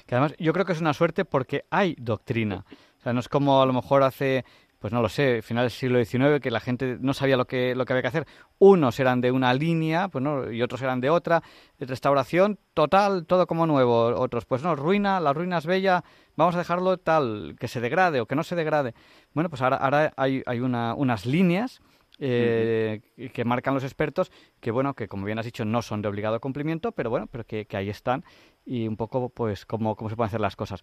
Que además yo creo que es una suerte porque hay doctrina. O sea, no es como a lo mejor hace, pues no lo sé, final del siglo XIX, que la gente no sabía lo que, lo que había que hacer. Unos eran de una línea pues no, y otros eran de otra. Restauración total, todo como nuevo. Otros, pues no, ruina, la ruina es bella, vamos a dejarlo tal, que se degrade o que no se degrade. Bueno, pues ahora, ahora hay, hay una, unas líneas eh, que marcan los expertos, que bueno, que como bien has dicho, no son de obligado cumplimiento, pero bueno, pero que, ahí están y un poco pues cómo, cómo se pueden hacer las cosas.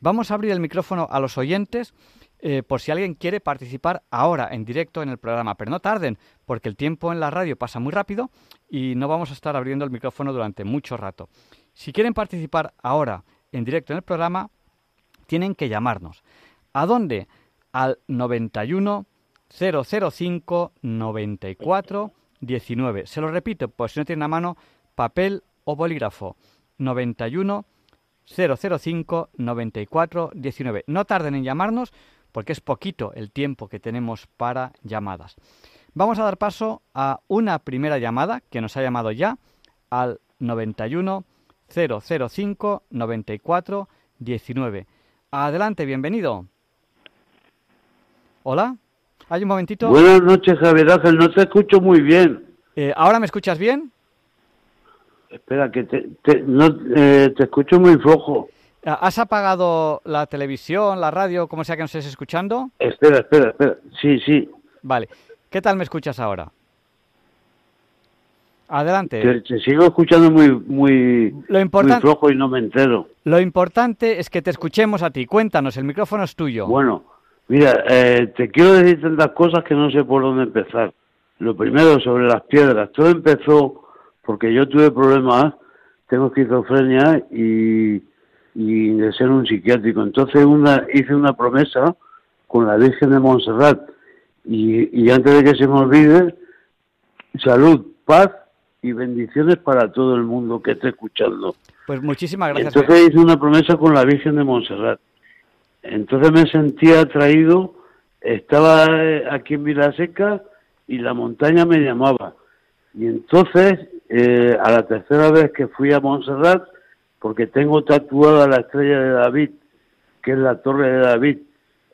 Vamos a abrir el micrófono a los oyentes eh, por si alguien quiere participar ahora en directo en el programa, pero no tarden, porque el tiempo en la radio pasa muy rápido y no vamos a estar abriendo el micrófono durante mucho rato. Si quieren participar ahora en directo en el programa, tienen que llamarnos. ¿A dónde? Al 91 005 94 19. Se lo repito, pues si no tienen a mano papel o bolígrafo. 91 005 94 19. No tarden en llamarnos porque es poquito el tiempo que tenemos para llamadas. Vamos a dar paso a una primera llamada que nos ha llamado ya al 91 005 94 19. Adelante, bienvenido. Hola. Hay un momentito. Buenas noches, Javier Ángel. No te escucho muy bien. Eh, ¿Ahora me escuchas bien? Espera, que te, no, eh, te escucho muy flojo. Ah, ¿Has apagado la televisión, la radio, como sea que nos estés escuchando? Espera, espera, espera. Sí, sí. Vale. ¿Qué tal me escuchas ahora? Adelante. Te, sigo escuchando muy, muy, muy flojo y no me entero. Lo importante es que te escuchemos a ti. Cuéntanos, el micrófono es tuyo. Bueno, Mira, eh, te quiero decir tantas cosas que no sé por dónde empezar. Lo primero, sobre las piedras. Todo empezó porque yo tuve problemas, tengo esquizofrenia y, y de ser un psiquiátrico. Entonces una, hice una promesa con la Virgen de Montserrat. Y, y antes de que se me olvide, salud, paz y bendiciones para todo el mundo que esté escuchando. Pues muchísimas gracias. Entonces hice una promesa con la Virgen de Montserrat. Entonces me sentía atraído, estaba eh, aquí en Vilaseca y la montaña me llamaba. Y entonces, eh, a la tercera vez que fui a Montserrat, porque tengo tatuada la estrella de David, que es la torre de David,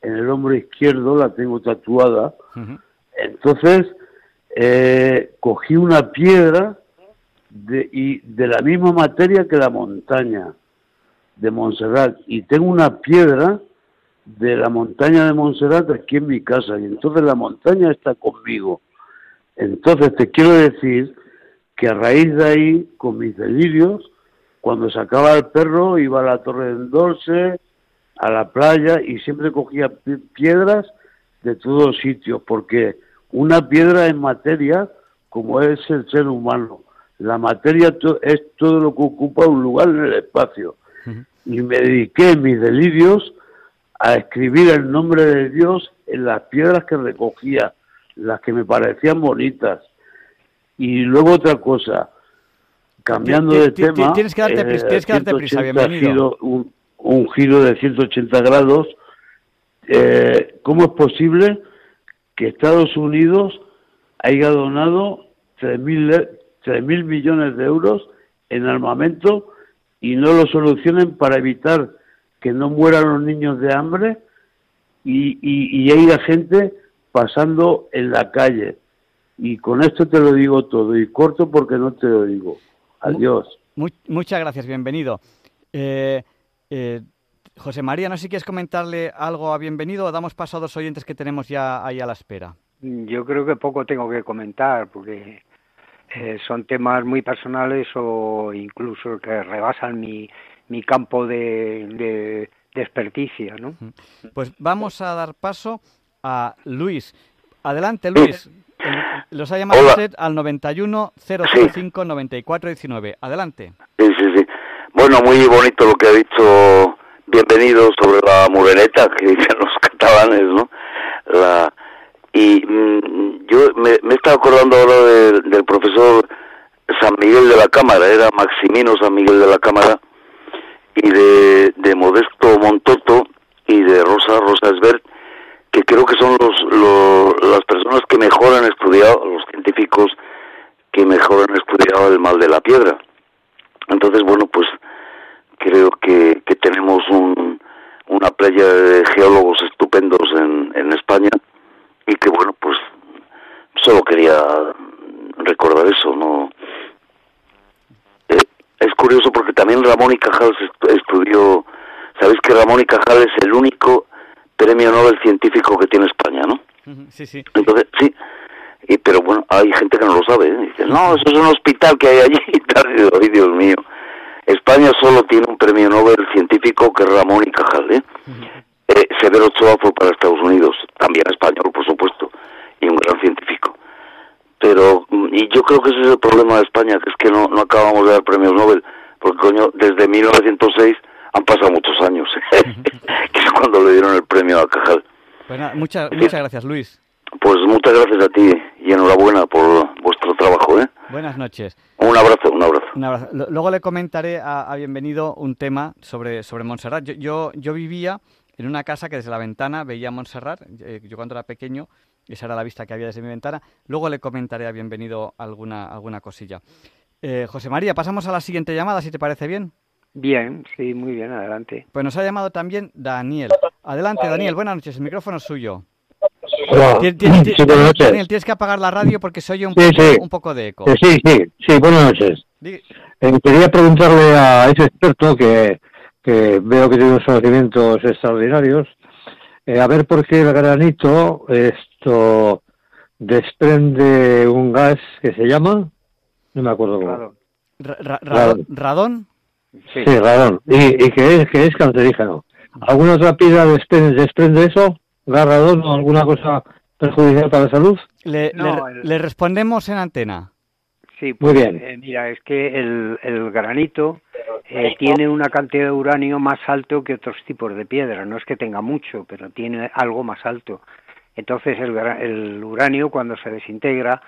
en el hombro izquierdo la tengo tatuada. Entonces, eh, cogí una piedra de, y de la misma materia que la montaña de Montserrat y tengo una piedra de la montaña de Montserrat aquí en mi casa y entonces la montaña está conmigo. Entonces te quiero decir que a raíz de ahí, con mis delirios, cuando sacaba el perro iba a la Torre de Endorse, a la playa y siempre cogía piedras de todos sitios, porque una piedra es materia como es el ser humano. La materia es todo lo que ocupa un lugar en el espacio. Y me dediqué en mis delirios a escribir el nombre de Dios en las piedras que recogía, las que me parecían bonitas. Y luego otra cosa, cambiando de tema, tienes que darte, prisa, bienvenido. Un, un, giro de 180 grados. Eh, ¿Cómo es posible que Estados Unidos haya donado 3.000 mil millones de euros en armamento y no lo solucionen para evitar que no mueran los niños de hambre y, y, y haya gente pasando en la calle. Y con esto te lo digo todo y corto porque no te lo digo. Adiós. muchas gracias, bienvenido. Eh, eh, José María, no sé si quieres comentarle algo a bienvenido o damos paso a dos oyentes que tenemos ya ahí a la espera. Yo creo que poco tengo que comentar porque eh, son temas muy personales o incluso que rebasan mi, mi campo de, de, de experticia, ¿no? Pues vamos a dar paso a Luis. Adelante, Luis. Los ha llamado usted al 91 005 94 19. Adelante. Sí, sí, sí. Bueno, muy bonito lo que ha dicho Bienvenido sobre la moreneta que dicen los catalanes, ¿no? La, y mm, yo me, he estado acordando ahora del profesor San Miguel de la Cámara, era Maximino San Miguel de la Cámara, y de, de Modesto Montoto y de Rosa Rosa Esbert, que creo que son los, las personas que mejor han estudiado, los científicos que mejor han estudiado el mal de la piedra. Entonces, bueno, pues creo que, que tenemos un, una playa de geólogos estupendos en, en España y que, bueno, pues solo quería recordar eso, ¿no? Eh, es curioso porque también Ramón y Cajal estudió, sabéis que Ramón y Cajal es el único premio Nobel científico que tiene España, ¿no? Sí, sí. Entonces, sí. Y, pero bueno, hay gente que no lo sabe. ¿eh? Dice, no, eso es un hospital que hay allí. Y tal. Ay, Dios mío. España solo tiene un premio Nobel científico que es Ramón y Cajal. ¿eh? eh, Severo Ochoa fue para Estados Unidos, también español, por supuesto, y un gran científico. Pero, y yo creo que ese es el problema de España, que es que no, no acabamos de dar premios Nobel, porque coño, desde 1906 han pasado muchos años, que es cuando le dieron el premio a Cajal. Pues muchas, muchas gracias, Luis. Pues muchas gracias a ti y enhorabuena por vuestro trabajo. ¿eh? Buenas noches. Un abrazo, un abrazo. Un abrazo. Luego le comentaré a, Bienvenido un tema sobre, sobre Montserrat. Yo, yo, yo, vivía en una casa que desde la ventana veía Montserrat. Eh, yo cuando era pequeño, esa era la vista que había desde mi ventana. Luego le comentaré a Bienvenido alguna, alguna cosilla. Eh, José María, pasamos a la siguiente llamada, si te parece bien. Bien, sí, muy bien, adelante. Pues nos ha llamado también Daniel. Adelante, Daniel, buenas noches, el micrófono es suyo. Hola. Daniel, tienes que apagar la radio porque se oye un, poco, un poco de eco. Sí, sí, sí, buenas noches. Eh, quería preguntarle a ese experto que, que veo que tiene unos conocimientos extraordinarios, eh, a ver por qué el granito esto desprende un gas que se llama, no me acuerdo cómo. ¿Radón? Sí, radón. Y, que, es, que es cancerígeno. ¿Alguna otra piedra desprende, eso? ¿Radón o alguna cosa perjudicial para la salud? Le, le, respondemos en antena. Sí, pues, Muy bien. Eh, mira, es que el, el granito eh, tiene una cantidad de uranio más alto que otros tipos de piedra. No es que tenga mucho, pero tiene algo más alto. Entonces el, el uranio cuando se desintegra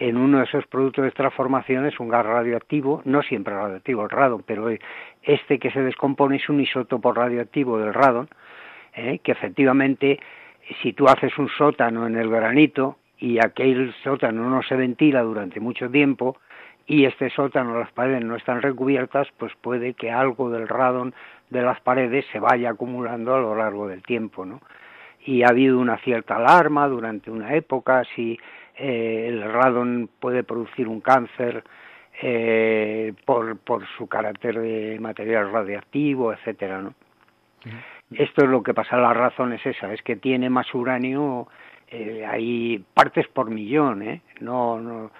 en uno de esos productos de transformación es un gas radioactivo, no siempre radioactivo el radon, pero este que se descompone es un isótopo radioactivo del radon, ¿eh? que efectivamente si tú haces un sótano en el granito y aquel sótano no se ventila durante mucho tiempo y este sótano, las paredes no están recubiertas, pues puede que algo del radon de las paredes se vaya acumulando a lo largo del tiempo, ¿no? Y ha habido una cierta alarma durante una época si eh, el radon puede producir un cáncer eh, por, por su carácter de material radiactivo, etcétera, ¿no? Esto es lo que pasa, la razón es esa, es que tiene más uranio, eh, hay partes por millón, ¿eh? No, no,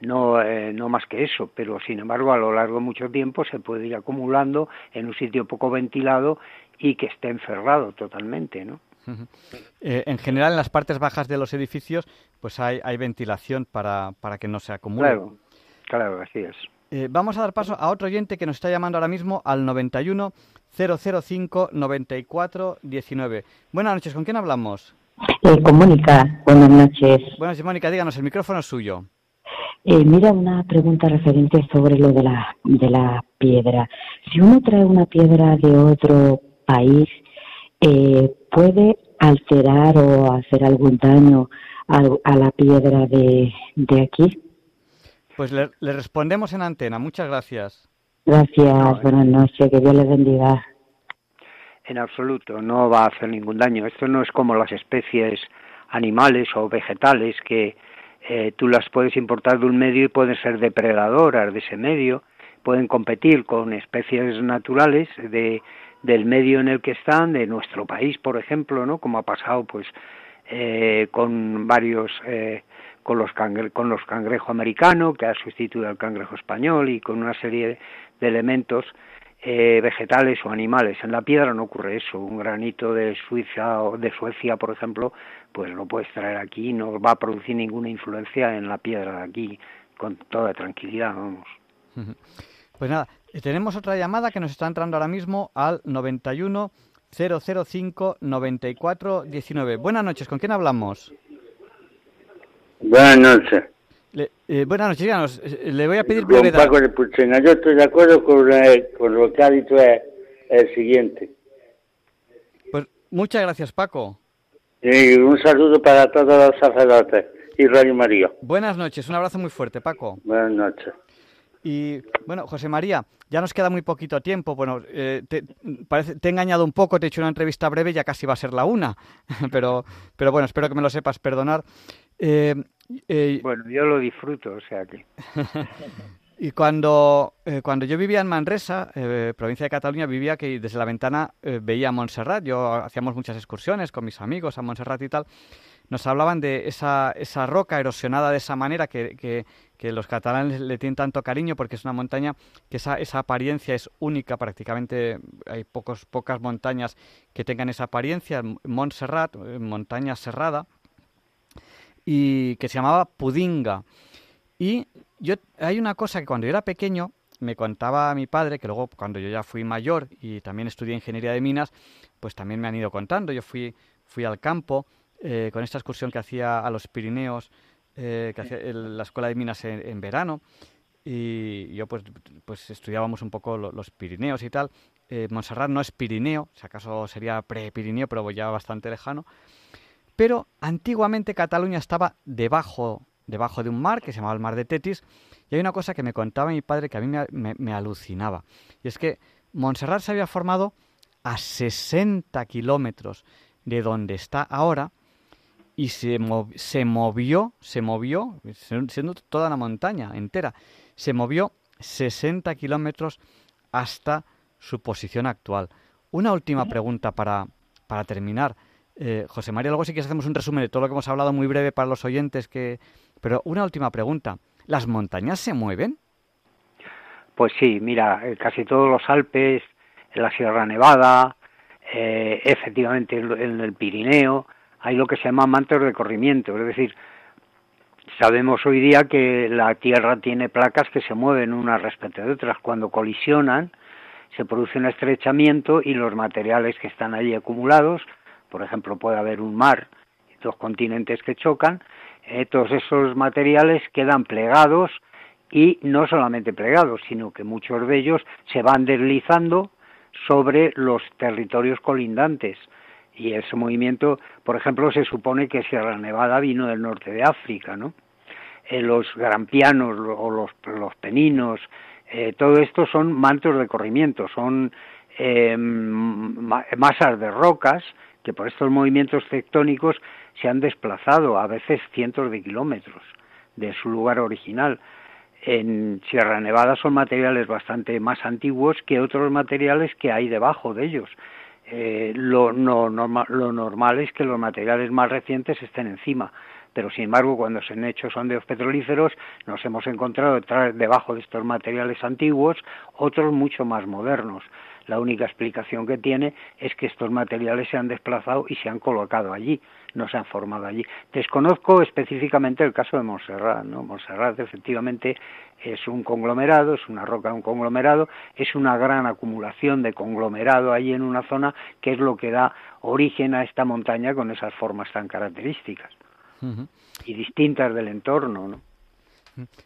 no, eh, no más que eso, pero sin embargo a lo largo de mucho tiempo se puede ir acumulando en un sitio poco ventilado y que esté encerrado totalmente, ¿no? Eh, en general, en las partes bajas de los edificios, pues hay, hay ventilación para, para que no se acumule. Claro, claro, así es. Eh, vamos a dar paso a otro oyente que nos está llamando ahora mismo al 91 005 94 19. Buenas noches, ¿con quién hablamos? Eh, con Mónica, buenas noches. Buenas noches, Mónica, díganos, el micrófono es suyo. Eh, mira, una pregunta referente sobre lo de la, de la piedra. Si uno trae una piedra de otro país, eh, ¿puede alterar o hacer algún daño a, la piedra de, de aquí? Pues le, respondemos en antena. Muchas gracias. Gracias, buenas noches, que Dios le bendiga. En absoluto, no va a hacer ningún daño. Esto no es como las especies animales o vegetales que eh, tú las puedes importar de un medio y pueden ser depredadoras de ese medio, pueden competir con especies naturales de, del medio en el que están, de nuestro país, por ejemplo, ¿no? Como ha pasado, pues, eh, con varios, eh, con los con los cangrejo americano, que ha sustituido al cangrejo español y con una serie de elementos eh, vegetales o animales. En la piedra no ocurre eso. Un granito de Suiza o de Suecia, por ejemplo, pues lo puedes traer aquí, no va a producir ninguna influencia en la piedra de aquí, con toda tranquilidad, vamos. Pues nada, tenemos otra llamada que nos está entrando ahora mismo al 91 005 94 19. Buenas noches, ¿con quién hablamos? Buenas noches. Le, eh, buenas noches, díganos, eh, le voy a pedir brevedad. Paco de Puchena, yo estoy de acuerdo con, eh, con lo que ha dicho el, siguiente. Pues muchas gracias, Paco. Y un saludo para todos los sacerdotes y Radio María. Buenas noches, un abrazo muy fuerte, Paco. Buenas noches. Y bueno, José María, ya nos queda muy poquito tiempo. Bueno, te, parece, te he engañado un poco, te he hecho una entrevista breve, ya casi va a ser la una. pero, pero bueno, espero que me lo sepas perdonar. Eh, eh, bueno, yo lo disfruto, o sea que... y cuando, eh, cuando yo vivía en Manresa, eh, provincia de Cataluña, vivía que desde la ventana veía Montserrat. Yo hacíamos muchas excursiones con mis amigos a Montserrat y tal. Nos hablaban de esa, esa roca erosionada de esa manera que, que, que, los catalanes le tienen tanto cariño porque es una montaña que esa, esa apariencia es única. Prácticamente hay pocos, pocas montañas que tengan esa apariencia. Montserrat, montaña cerrada y que se llamaba Pudinga. Y yo hay una cosa que cuando yo era pequeño me contaba mi padre, que luego cuando yo ya fui mayor y también estudié ingeniería de minas, pues también me han ido contando. Yo fui, fui al campo eh, con esta excursión que hacía a los Pirineos, eh, que hacía la escuela de minas en, verano, y yo pues, pues estudiábamos un poco los Pirineos y tal. Eh, Montserrat no es Pirineo, si acaso sería pre-Pirineo, pero ya bastante lejano. Pero antiguamente Cataluña estaba debajo, debajo de un mar que se llamaba el Mar de Tetis, y hay una cosa que me contaba mi padre que a mí me, alucinaba, y es que Montserrat se había formado a 60 kilómetros de donde está ahora, y se, se movió, se movió, siendo toda una montaña entera, se movió 60 kilómetros hasta su posición actual. Una última pregunta para, para terminar. Eh, José María, luego sí que hacemos un resumen de todo lo que hemos hablado muy breve para los oyentes. que Pero una última pregunta. ¿Las montañas se mueven? Pues sí, mira, eh, casi todos los Alpes, en la Sierra Nevada, eh, efectivamente en el Pirineo, hay lo que se llama mantos de corrimiento, es decir, sabemos hoy día que la Tierra tiene placas que se mueven unas respecto de otras. Cuando colisionan, se produce un estrechamiento y los materiales que están allí acumulados por ejemplo, puede haber un mar, dos continentes que chocan, eh, todos esos materiales quedan plegados y no solamente plegados, sino que muchos de ellos se van deslizando sobre los territorios colindantes. Y ese movimiento, por ejemplo, se supone que Sierra Nevada vino del norte de África, ¿no? Eh, los grampianos o los, peninos, eh, todo esto son mantos de corrimiento, son masas de rocas que por estos movimientos tectónicos se han desplazado a veces cientos de kilómetros de su lugar original. En Sierra Nevada son materiales bastante más antiguos que otros materiales que hay debajo de ellos. Eh, lo, lo normal es que los materiales más recientes estén encima, pero sin embargo cuando se han hecho sondeos petrolíferos nos hemos encontrado debajo de estos materiales antiguos otros mucho más modernos. La única explicación que tiene es que estos materiales se han desplazado y se han colocado allí, no se han formado allí. Desconozco específicamente el caso de Montserrat, ¿no? Montserrat efectivamente es un conglomerado, es una roca, un conglomerado, es una gran acumulación de conglomerado ahí en una zona que es lo que da origen a esta montaña con esas formas tan características y distintas del entorno, ¿no?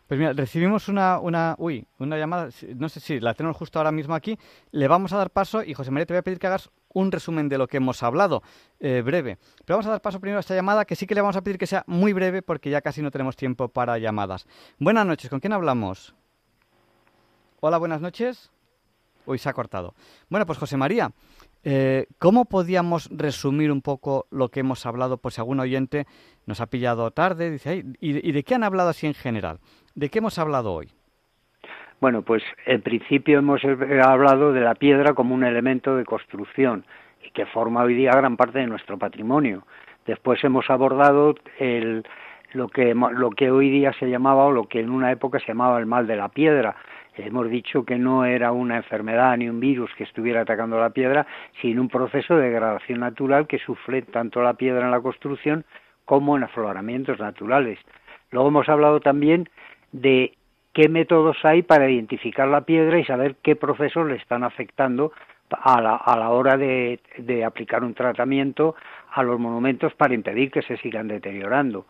Pues mira, recibimos una, una, uy, una llamada, no sé si la tenemos justo ahora mismo aquí, le vamos a dar paso y José María te voy a pedir que hagas un resumen de lo que hemos hablado, eh, breve. Pero vamos a dar paso primero a esta llamada, que sí que le vamos a pedir que sea muy breve porque ya casi no tenemos tiempo para llamadas. Buenas noches, ¿con quién hablamos? Hola, buenas noches. Uy, se ha cortado. Bueno, pues José María, eh, ¿Cómo podíamos resumir un poco lo que hemos hablado? Por si algún oyente nos ha pillado tarde, dice, ¿y, de qué han hablado así en general? ¿De qué hemos hablado hoy? Bueno, pues en principio hemos eh, hablado de la piedra como un elemento de construcción y que forma hoy día gran parte de nuestro patrimonio. Después hemos abordado el, lo que hoy día se llamaba o lo que en una época se llamaba el mal de la piedra, Hemos dicho que no era una enfermedad ni un virus que estuviera atacando la piedra, sino un proceso de degradación natural que sufre tanto la piedra en la construcción como en afloramientos naturales. Luego hemos hablado también de qué métodos hay para identificar la piedra y saber qué procesos le están afectando a la, a la hora de, de, aplicar un tratamiento a los monumentos para impedir que se sigan deteriorando.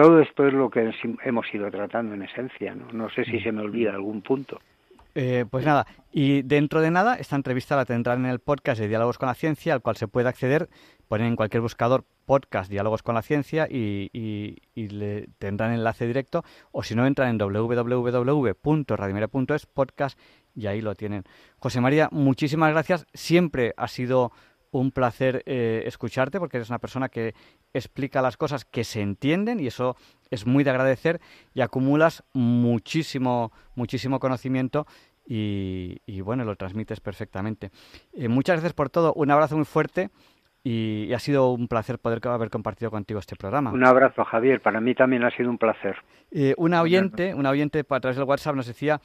Todo esto es lo que hemos ido tratando en esencia. No, no sé si se me olvida algún punto. Eh, pues nada, y dentro de nada, esta entrevista la tendrán en el podcast de Diálogos con la Ciencia, al cual se puede acceder, ponen en cualquier buscador podcast Diálogos con la Ciencia y, y, le tendrán enlace directo, o si no, entran en www.radimere.es podcast y ahí lo tienen. José María, muchísimas gracias, siempre ha sido un placer eh, escucharte porque eres una persona que explica las cosas que se entienden y eso es muy de agradecer y acumulas muchísimo, muchísimo conocimiento y, bueno, lo transmites perfectamente. Eh, muchas gracias por todo, un abrazo muy fuerte y, ha sido un placer poder haber compartido contigo este programa. Un abrazo, Javier, para mí también ha sido un placer. Eh, una oyente, una oyente a través del WhatsApp nos decía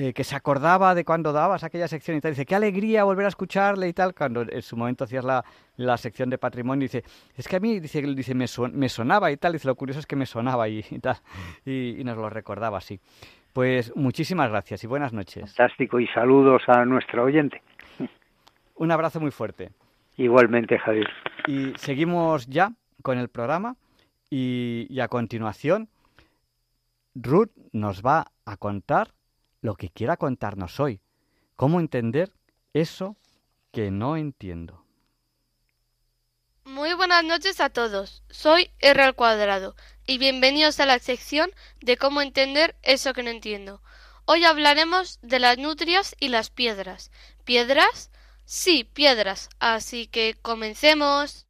eh, que se acordaba de cuando dabas aquella sección y tal. Dice, qué alegría volver a escucharle y tal. Cuando en su momento hacías la, la sección de patrimonio, dice, es que a mí dice, dice me, me sonaba y tal. Dice, lo curioso es que me sonaba y, tal. Y, nos lo recordaba así. Pues muchísimas gracias y buenas noches. Fantástico y saludos a nuestro oyente. Un abrazo muy fuerte. Igualmente, Javier. Y seguimos ya con el programa y, y a continuación Ruth nos va a contar lo que quiera contarnos hoy. ¿Cómo entender eso que no entiendo? Muy buenas noches a todos. Soy R al cuadrado y bienvenidos a la sección de cómo entender eso que no entiendo. Hoy hablaremos de las nutrias y las piedras. ¿Piedras? Sí, piedras. Así que comencemos.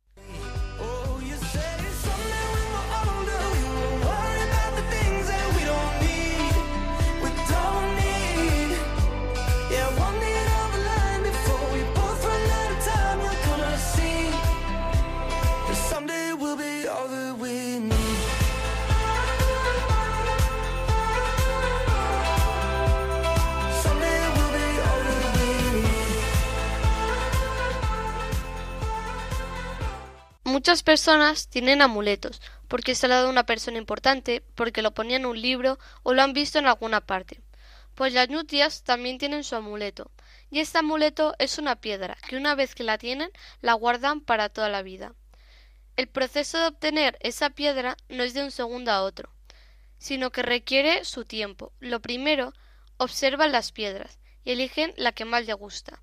Muchas personas tienen amuletos, porque se lo ha dado una persona importante, porque lo ponía en un libro o lo han visto en alguna parte. Pues las nutrias también tienen su amuleto, y este amuleto es una piedra que una vez que la tienen la guardan para toda la vida. El proceso de obtener esa piedra no es de un segundo a otro, sino que requiere su tiempo. Lo primero, observan las piedras y eligen la que más le gusta,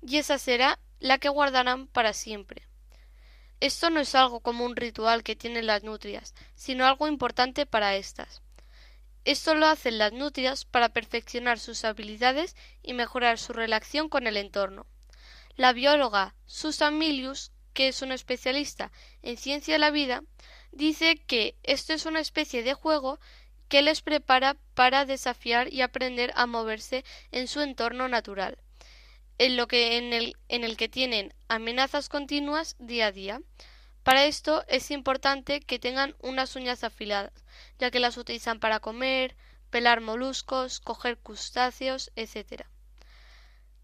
y esa será la que guardarán para siempre. Esto no es algo como un ritual que tienen las nutrias, sino algo importante para éstas. Esto lo hacen las nutrias para perfeccionar sus habilidades y mejorar su relación con el entorno. La bióloga Susan Milius, que es una especialista en ciencia de la vida, dice que esto es una especie de juego que les prepara para desafiar y aprender a moverse en su entorno natural en, lo que, en, el, en el que tienen amenazas continuas día a día. Para esto es importante que tengan unas uñas afiladas, ya que las utilizan para comer, pelar moluscos, coger crustáceos, etc.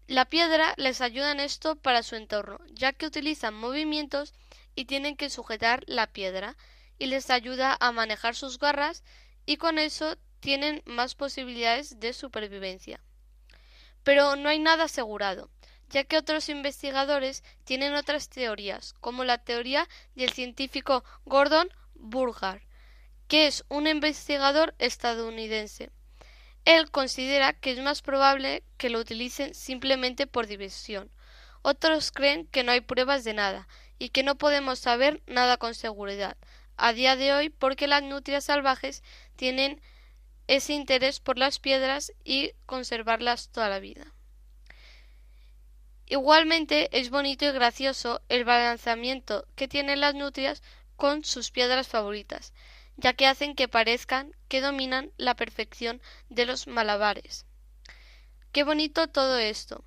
La piedra les ayuda en esto para su entorno, ya que utilizan movimientos y tienen que sujetar la piedra, y les ayuda a manejar sus garras y con eso tienen más posibilidades de supervivencia. Pero no hay nada asegurado, ya que otros investigadores tienen otras teorías, como la teoría del científico Gordon Burgar, que es un investigador estadounidense. Él considera que es más probable que lo utilicen simplemente por diversión. Otros creen que no hay pruebas de nada y que no podemos saber nada con seguridad a día de hoy porque las nutrias salvajes tienen ese interés por las piedras y conservarlas toda la vida. Igualmente es bonito y gracioso el balanceamiento que tienen las nutrias con sus piedras favoritas, ya que hacen que parezcan que dominan la perfección de los malabares. Qué bonito todo esto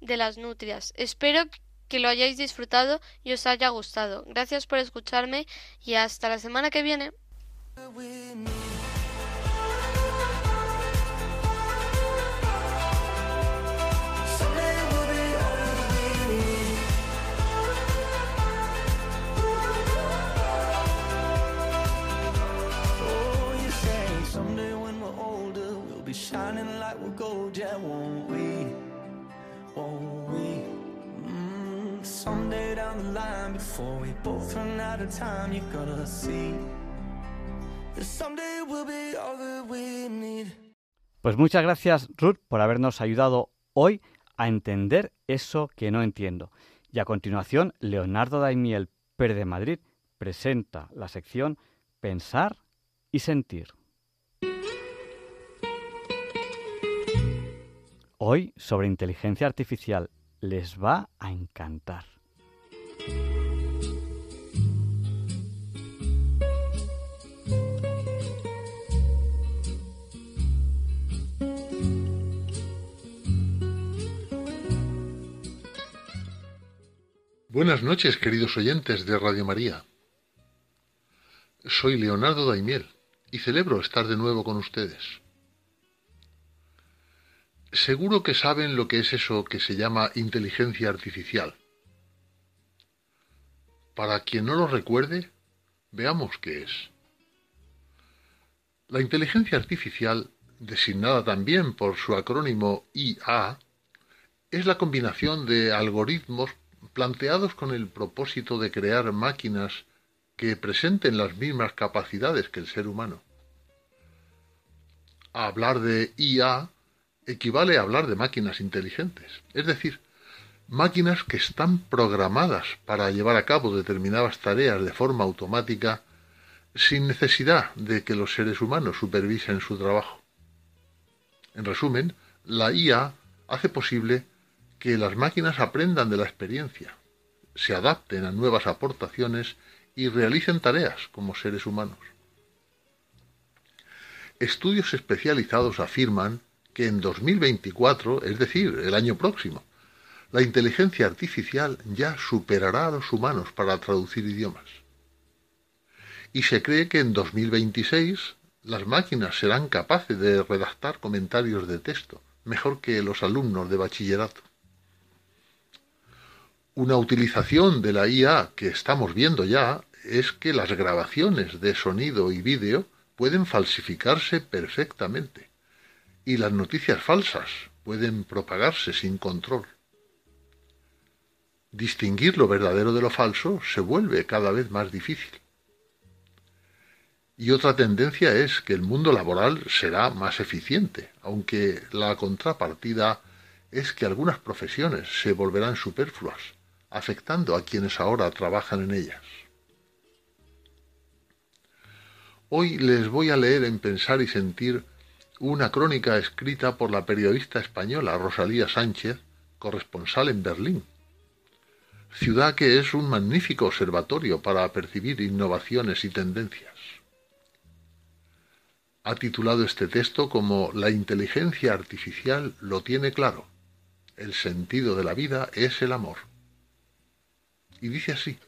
de las nutrias. Espero que lo hayáis disfrutado y os haya gustado. Gracias por escucharme y hasta la semana que viene. Pues muchas gracias, Ruth, por habernos ayudado hoy a entender eso que no entiendo. Y a continuación, Leonardo Daimiel de Madrid presenta la sección Pensar y Sentir. Hoy sobre inteligencia artificial les va a encantar. Buenas noches, queridos oyentes de Radio María. Soy Leonardo Daimiel y celebro estar de nuevo con ustedes. Seguro que saben lo que es eso que se llama inteligencia artificial. Para quien no lo recuerde, veamos qué es. La inteligencia artificial, designada también por su acrónimo IA, es la combinación de algoritmos planteados con el propósito de crear máquinas que presenten las mismas capacidades que el ser humano. hablar de IA equivale a hablar de máquinas inteligentes, es decir, máquinas que están programadas para llevar a cabo determinadas tareas de forma automática sin necesidad de que los seres humanos supervisen su trabajo. En resumen, la IA hace posible que las máquinas aprendan de la experiencia, se adapten a nuevas aportaciones y realicen tareas como seres humanos. Estudios especializados afirman que en 2024, es decir, el año próximo, la inteligencia artificial ya superará a los humanos para traducir idiomas. Y se cree que en 2026 las máquinas serán capaces de redactar comentarios de texto mejor que los alumnos de bachillerato. Una utilización de la IA que estamos viendo ya es que las grabaciones de sonido y vídeo pueden falsificarse perfectamente y las noticias falsas pueden propagarse sin control. Distinguir lo verdadero de lo falso se vuelve cada vez más difícil. Y otra tendencia es que el mundo laboral será más eficiente, aunque la contrapartida es que algunas profesiones se volverán superfluas afectando a quienes ahora trabajan en ellas. Hoy les voy a leer en Pensar y Sentir una crónica escrita por la periodista española Rosalía Sánchez, corresponsal en Berlín, ciudad que es un magnífico observatorio para percibir innovaciones y tendencias. Ha titulado este texto como La inteligencia artificial lo tiene claro. El sentido de la vida es el amor y dice así.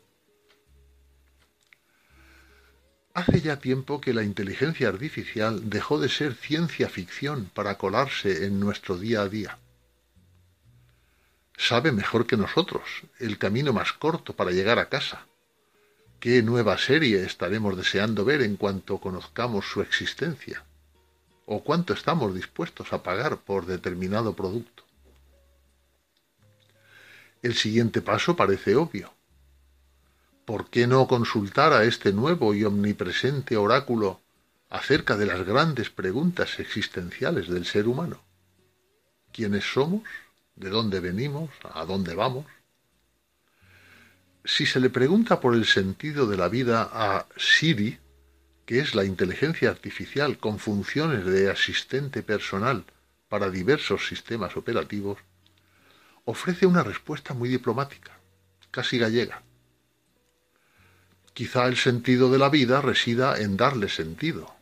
Hace ya tiempo que la inteligencia artificial dejó de ser ciencia ficción para colarse en nuestro día a día. Sabe mejor que nosotros el camino más corto para llegar a casa. ¿Qué nueva serie estaremos deseando ver en cuanto conozcamos su existencia? ¿O cuánto estamos dispuestos a pagar por determinado producto? El siguiente paso parece obvio ¿por qué no consultar a este nuevo y omnipresente oráculo acerca de las grandes preguntas existenciales del ser humano? ¿Quiénes somos? ¿De dónde venimos? ¿A dónde vamos? Si se le pregunta por el sentido de la vida a Siri, que es la inteligencia artificial con funciones de asistente personal para diversos sistemas operativos, ofrece una respuesta muy diplomática, casi gallega. Quizá el sentido de la vida resida en darle sentido.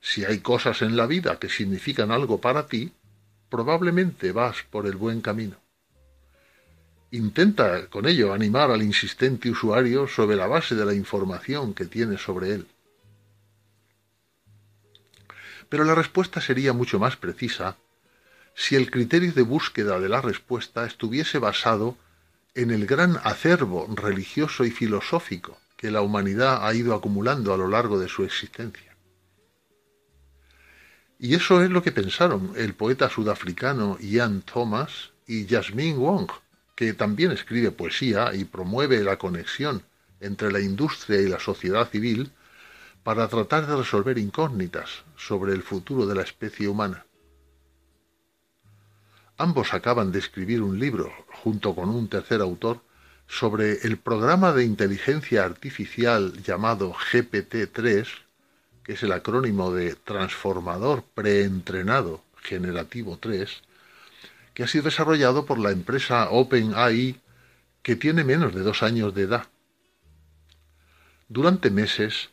Si hay cosas en la vida que significan algo para ti, probablemente vas por el buen camino. Intenta con ello animar al insistente usuario sobre la base de la información que tiene sobre él. Pero la respuesta sería mucho más precisa si el criterio de búsqueda de la respuesta estuviese basado en el gran acervo religioso y filosófico que la humanidad ha ido acumulando a lo largo de su existencia. Y eso es lo que pensaron el poeta sudafricano Ian Thomas y Jasmine Wong, que también escribe poesía y promueve la conexión entre la industria y la sociedad civil para tratar de resolver incógnitas sobre el futuro de la especie humana. Ambos acaban de escribir un libro, junto con un tercer autor, sobre el programa de inteligencia artificial llamado GPT-3, que es el acrónimo de Transformador Preentrenado Generativo 3, que ha sido desarrollado por la empresa OpenAI, que tiene menos de dos años de edad. Durante meses,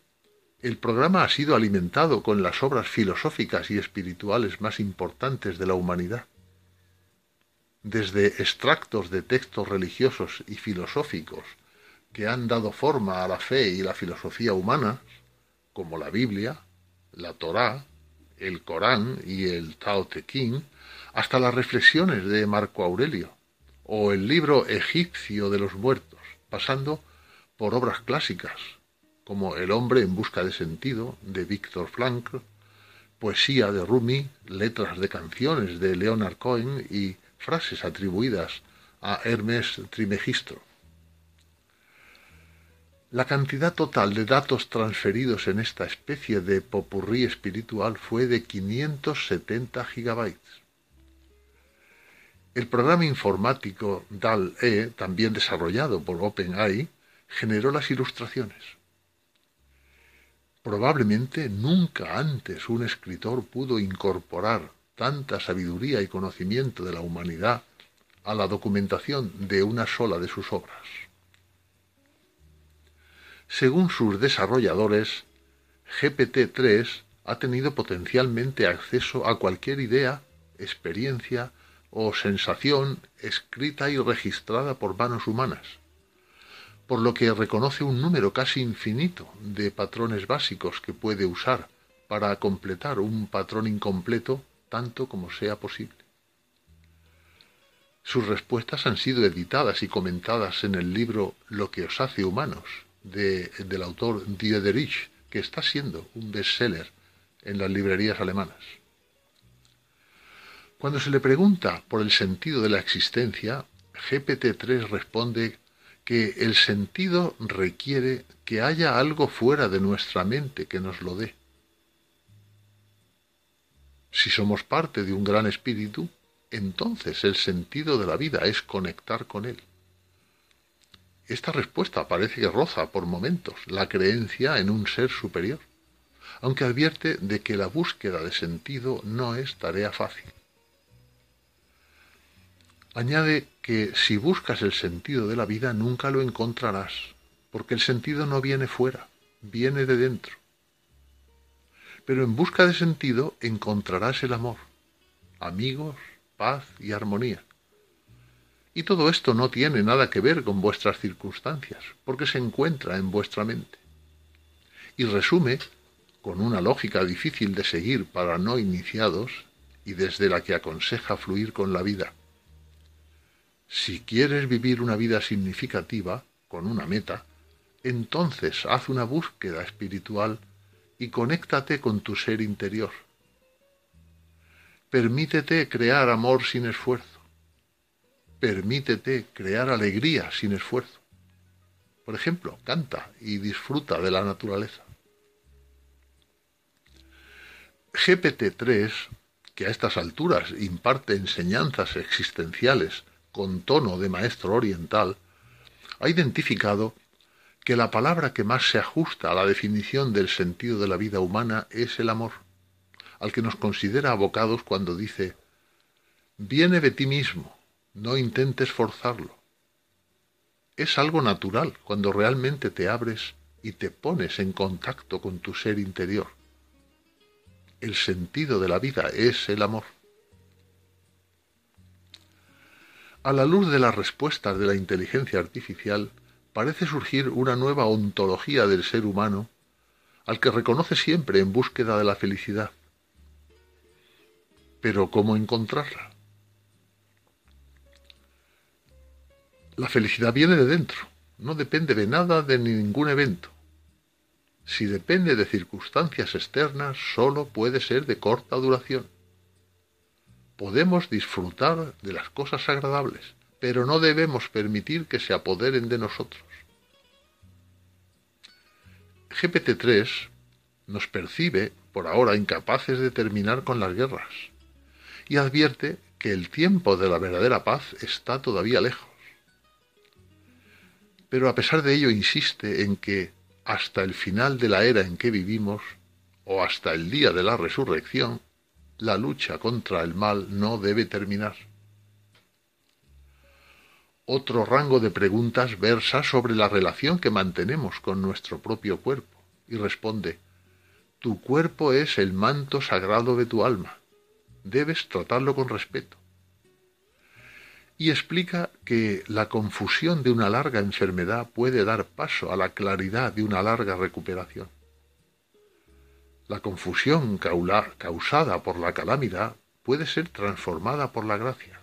el programa ha sido alimentado con las obras filosóficas y espirituales más importantes de la humanidad desde extractos de textos religiosos y filosóficos que han dado forma a la fe y la filosofía humana, como la Biblia, la Torá, el Corán y el Tao Te Ching, hasta las reflexiones de Marco Aurelio, o el libro egipcio de los muertos, pasando por obras clásicas, como El hombre en busca de sentido, de Víctor Frankl, poesía de Rumi, letras de canciones de Leonard Cohen y frases atribuidas a Hermes Trimegistro. La cantidad total de datos transferidos en esta especie de popurrí espiritual fue de 570 gigabytes. El programa informático DAL-E, también desarrollado por OpenAI, generó las ilustraciones. Probablemente nunca antes un escritor pudo incorporar tanta sabiduría y conocimiento de la humanidad a la documentación de una sola de sus obras. Según sus desarrolladores, GPT-3 ha tenido potencialmente acceso a cualquier idea, experiencia o sensación escrita y registrada por manos humanas, por lo que reconoce un número casi infinito de patrones básicos que puede usar para completar un patrón incompleto tanto como sea posible. Sus respuestas han sido editadas y comentadas en el libro Lo que os hace humanos, del autor Diederich, que está siendo un bestseller en las librerías alemanas. Cuando se le pregunta por el sentido de la existencia, GPT-3 responde que el sentido requiere que haya algo fuera de nuestra mente que nos lo dé. Si somos parte de un gran espíritu, entonces el sentido de la vida es conectar con él. Esta respuesta parece que roza por momentos la creencia en un ser superior, aunque advierte de que la búsqueda de sentido no es tarea fácil. Añade que si buscas el sentido de la vida nunca lo encontrarás, porque el sentido no viene fuera, viene de dentro pero en busca de sentido encontrarás el amor, amigos, paz y armonía. Y todo esto no tiene nada que ver con vuestras circunstancias, porque se encuentra en vuestra mente. y resume, con una lógica difícil de seguir para no iniciados y desde la que aconseja fluir con la vida. Si quieres vivir una vida significativa, con una meta, entonces haz una búsqueda espiritual y conéctate con tu ser interior. Permítete crear amor sin esfuerzo. Permítete crear alegría sin esfuerzo. Por ejemplo, canta y disfruta de la naturaleza. GPT-3, que a estas alturas imparte enseñanzas existenciales con tono de maestro oriental, ha identificado que la palabra que más se ajusta a la definición del sentido de la vida humana es el amor, al que nos considera abocados cuando dice, viene de ti mismo, no intentes forzarlo. Es algo natural cuando realmente te abres y te pones en contacto con tu ser interior. El sentido de la vida es el amor. A la luz de las respuestas de la inteligencia artificial, parece surgir una nueva ontología del ser humano al que reconoce siempre en búsqueda de la felicidad. Pero ¿cómo encontrarla? La felicidad viene de dentro, no depende de nada de ningún evento. Si depende de circunstancias externas, solo puede ser de corta duración. Podemos disfrutar de las cosas agradables, pero no debemos permitir que se apoderen de nosotros. GPT-3 nos percibe, por ahora, incapaces de terminar con las guerras, y advierte que el tiempo de la verdadera paz está todavía lejos. Pero a pesar de ello insiste en que hasta el final de la era en que vivimos, o hasta el día de la resurrección, la lucha contra el mal no debe terminar. Otro rango de preguntas versa sobre la relación que mantenemos con nuestro propio cuerpo y responde, Tu cuerpo es el manto sagrado de tu alma. Debes tratarlo con respeto. Y explica que la confusión de una larga enfermedad puede dar paso a la claridad de una larga recuperación. La confusión causada por la calamidad puede ser transformada por la gracia.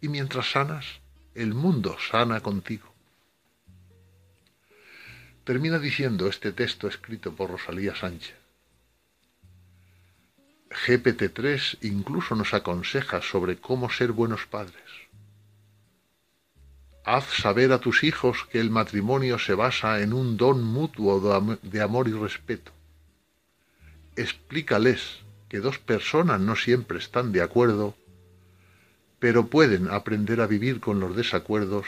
Y mientras sanas, el mundo sana contigo. Termina diciendo este texto escrito por Rosalía Sánchez. GPT-3 incluso nos aconseja sobre cómo ser buenos padres. Haz saber a tus hijos que el matrimonio se basa en un don mutuo de amor y respeto. Explícales que dos personas no siempre están de acuerdo pero pueden aprender a vivir con los desacuerdos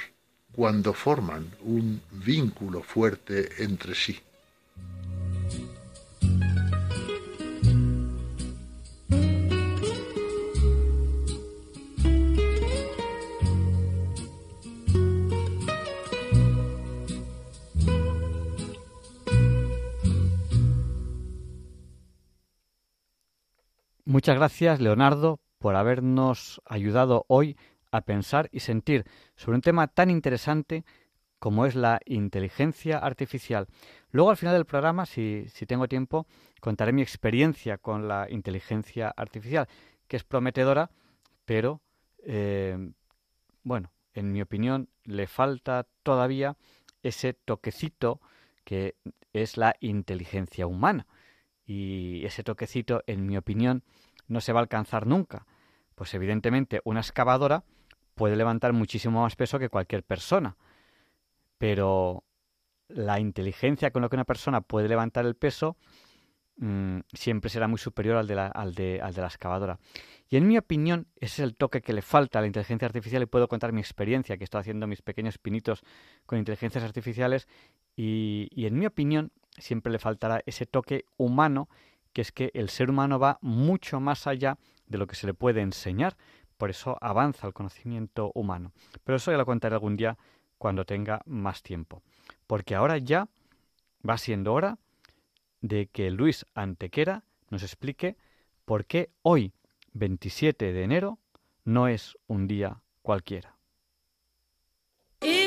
cuando forman un vínculo fuerte entre sí. Muchas gracias, Leonardo, por habernos ayudado hoy a pensar y sentir sobre un tema tan interesante como es la inteligencia artificial. Luego al final del programa, si, tengo tiempo, contaré mi experiencia con la inteligencia artificial, que es prometedora, pero, eh, bueno, en mi opinión, le falta todavía ese toquecito que es la inteligencia humana. Y ese toquecito, en mi opinión, no se va a alcanzar nunca. Pues evidentemente una excavadora puede levantar muchísimo más peso que cualquier persona. Pero la inteligencia con la que una persona puede levantar el peso mm, siempre será muy superior al de, la, al, de, al de la excavadora. Y en mi opinión, ese es el toque que le falta a la inteligencia artificial y puedo contar mi experiencia, que estoy haciendo mis pequeños pinitos con inteligencias artificiales y, y en mi opinión siempre le faltará ese toque humano, que es que el ser humano va mucho más allá de lo que se le puede enseñar. Por eso avanza el conocimiento humano. Pero eso ya lo contaré algún día cuando tenga más tiempo. Porque ahora ya va siendo hora de que Luis Antequera nos explique por qué hoy, 27 de enero, no es un día cualquiera.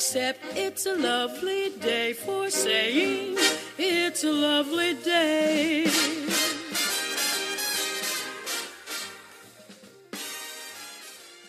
Except it's a lovely day for saying it's a lovely day.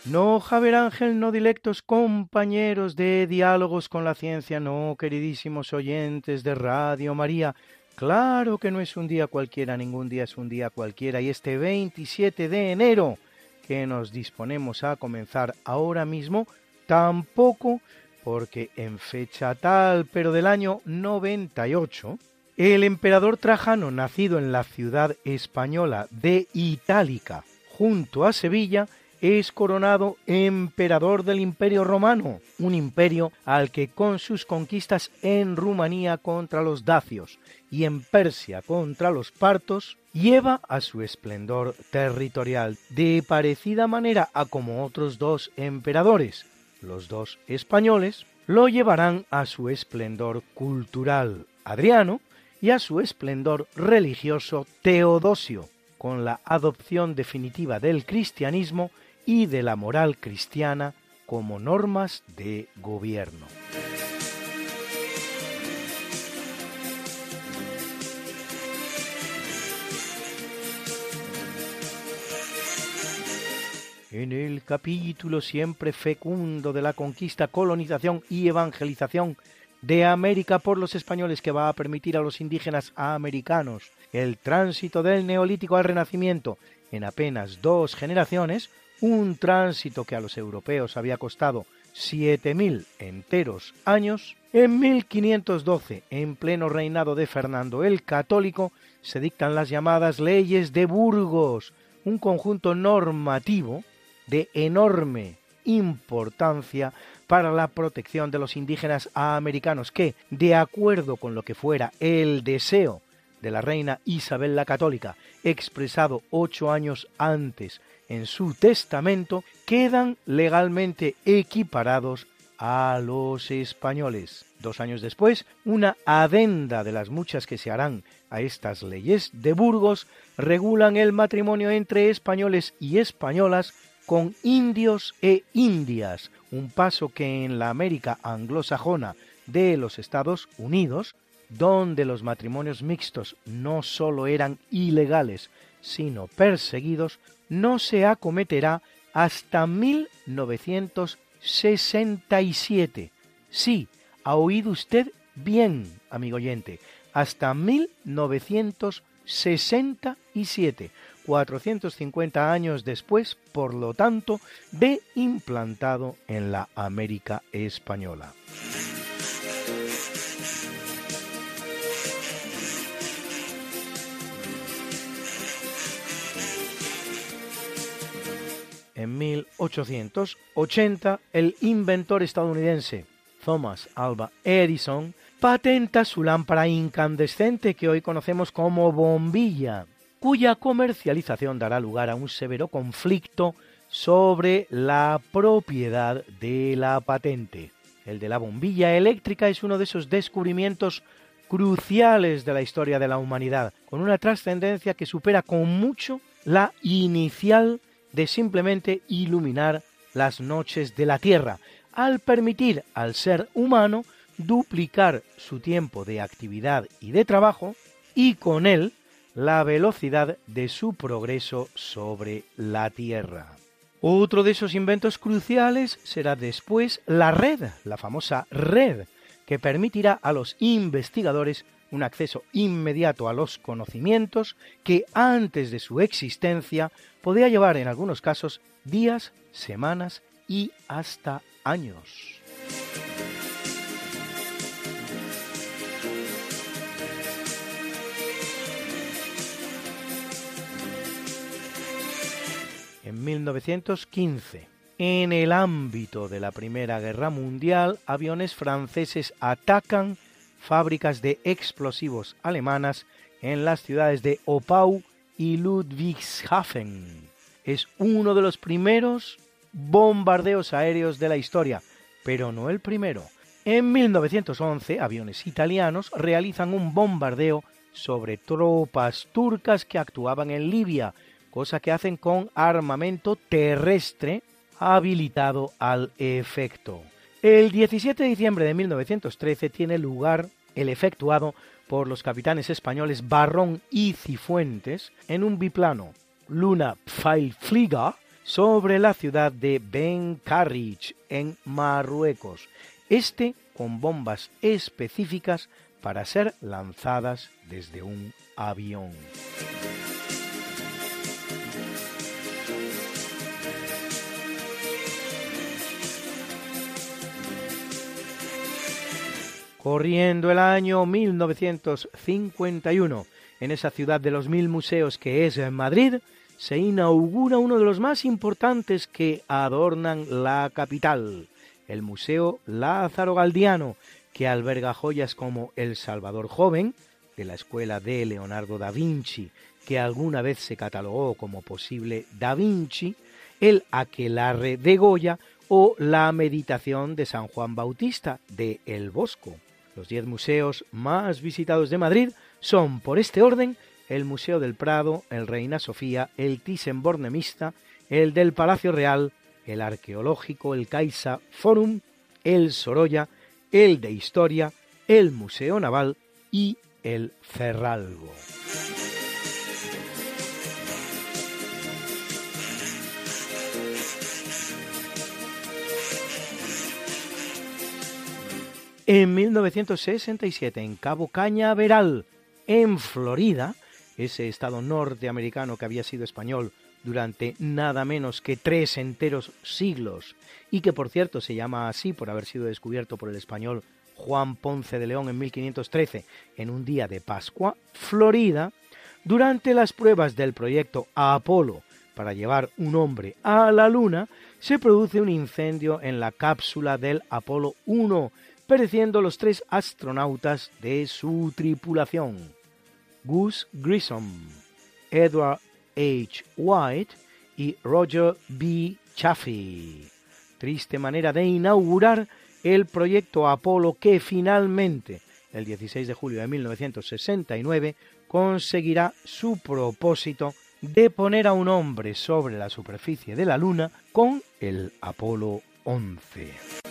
No, Javier Ángel, no dilectos compañeros de diálogos con la ciencia, no, queridísimos oyentes de Radio María. Claro que no es un día cualquiera, ningún día es un día cualquiera. Y este 27 de enero, que nos disponemos a comenzar ahora mismo, tampoco, porque en fecha tal, pero del año 98, el emperador Trajano, nacido en la ciudad española de Itálica, junto a Sevilla, es coronado emperador del Imperio Romano, un imperio al que con sus conquistas en Rumanía contra los dacios y en Persia contra los partos, lleva a su esplendor territorial, de parecida manera a como otros dos emperadores, los dos españoles, lo llevarán a su esplendor cultural, Adriano, y a su esplendor religioso, Teodosio, con la adopción definitiva del cristianismo y de la moral cristiana como normas de gobierno. En el capítulo siempre fecundo de la conquista, colonización y evangelización de América por los españoles que va a permitir a los indígenas americanos el tránsito del neolítico al renacimiento en apenas dos generaciones, un tránsito que a los europeos había costado 7.000 enteros años, en 1512, en pleno reinado de Fernando el Católico, se dictan las llamadas leyes de Burgos, un conjunto normativo de enorme importancia para la protección de los indígenas americanos que, de acuerdo con lo que fuera el deseo de la reina Isabel la Católica, expresado ocho años antes en su testamento, quedan legalmente equiparados a los españoles. Dos años después, una adenda de las muchas que se harán a estas leyes de Burgos regulan el matrimonio entre españoles y españolas con indios e indias, un paso que en la América anglosajona de los Estados Unidos donde los matrimonios mixtos no sólo eran ilegales, sino perseguidos, no se acometerá hasta 1967. Sí, ha oído usted bien, amigo oyente, hasta 1967, 450 años después, por lo tanto, de implantado en la América española. En 1880, el inventor estadounidense Thomas Alva Edison patenta su lámpara incandescente que hoy conocemos como bombilla, cuya comercialización dará lugar a un severo conflicto sobre la propiedad de la patente. El de la bombilla eléctrica es uno de esos descubrimientos cruciales de la historia de la humanidad, con una trascendencia que supera con mucho la inicial de simplemente iluminar las noches de la Tierra, al permitir al ser humano duplicar su tiempo de actividad y de trabajo y con él la velocidad de su progreso sobre la Tierra. Otro de esos inventos cruciales será después la red, la famosa red, que permitirá a los investigadores un acceso inmediato a los conocimientos que antes de su existencia podía llevar en algunos casos días, semanas y hasta años. En 1915, en el ámbito de la Primera Guerra Mundial, aviones franceses atacan fábricas de explosivos alemanas en las ciudades de Opau y Ludwigshafen. Es uno de los primeros bombardeos aéreos de la historia, pero no el primero. En 1911, aviones italianos realizan un bombardeo sobre tropas turcas que actuaban en Libia, cosa que hacen con armamento terrestre habilitado al efecto. El 17 de diciembre de 1913 tiene lugar el efectuado por los capitanes españoles Barrón y Cifuentes en un biplano Luna Pfeilflieger sobre la ciudad de Ben Carriage en Marruecos, este con bombas específicas para ser lanzadas desde un avión. Corriendo el año 1951, en esa ciudad de los mil museos que es Madrid, se inaugura uno de los más importantes que adornan la capital, el Museo Lázaro Galdiano, que alberga joyas como El Salvador Joven, de la escuela de Leonardo da Vinci, que alguna vez se catalogó como posible Da Vinci, el Aquelarre de Goya o la Meditación de San Juan Bautista de El Bosco. Los diez museos más visitados de Madrid son, por este orden, el Museo del Prado, el Reina Sofía, el Thyssen-Bornemisza, el del Palacio Real, el Arqueológico, el Caixa Forum, el Sorolla, el de Historia, el Museo Naval y el Cerralbo. En 1967, en Cabo Cañaveral, en Florida, ese estado norteamericano que había sido español durante nada menos que tres enteros siglos y que por cierto se llama así por haber sido descubierto por el español Juan Ponce de León en 1513 en un día de Pascua, Florida, durante las pruebas del proyecto Apolo para llevar un hombre a la Luna, se produce un incendio en la cápsula del Apolo 1 pereciendo los tres astronautas de su tripulación, Gus Grissom, Edward H. White y Roger B. Chaffee. Triste manera de inaugurar el proyecto Apolo que finalmente, el 16 de julio de 1969, conseguirá su propósito de poner a un hombre sobre la superficie de la Luna con el Apolo 11.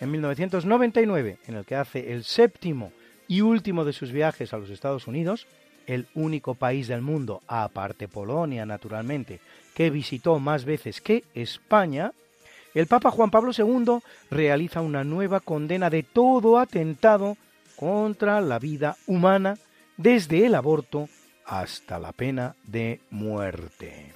En 1999, en el que hace el séptimo y último de sus viajes a los Estados Unidos, el único país del mundo, aparte Polonia naturalmente, que visitó más veces que España, el Papa Juan Pablo II realiza una nueva condena de todo atentado contra la vida humana, desde el aborto hasta la pena de muerte.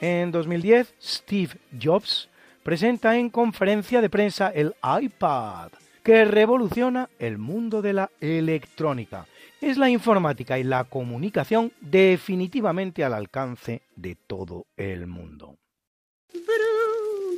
En 2010, Steve Jobs presenta en conferencia de prensa el iPad, que revoluciona el mundo de la electrónica. Es la informática y la comunicación definitivamente al alcance de todo el mundo.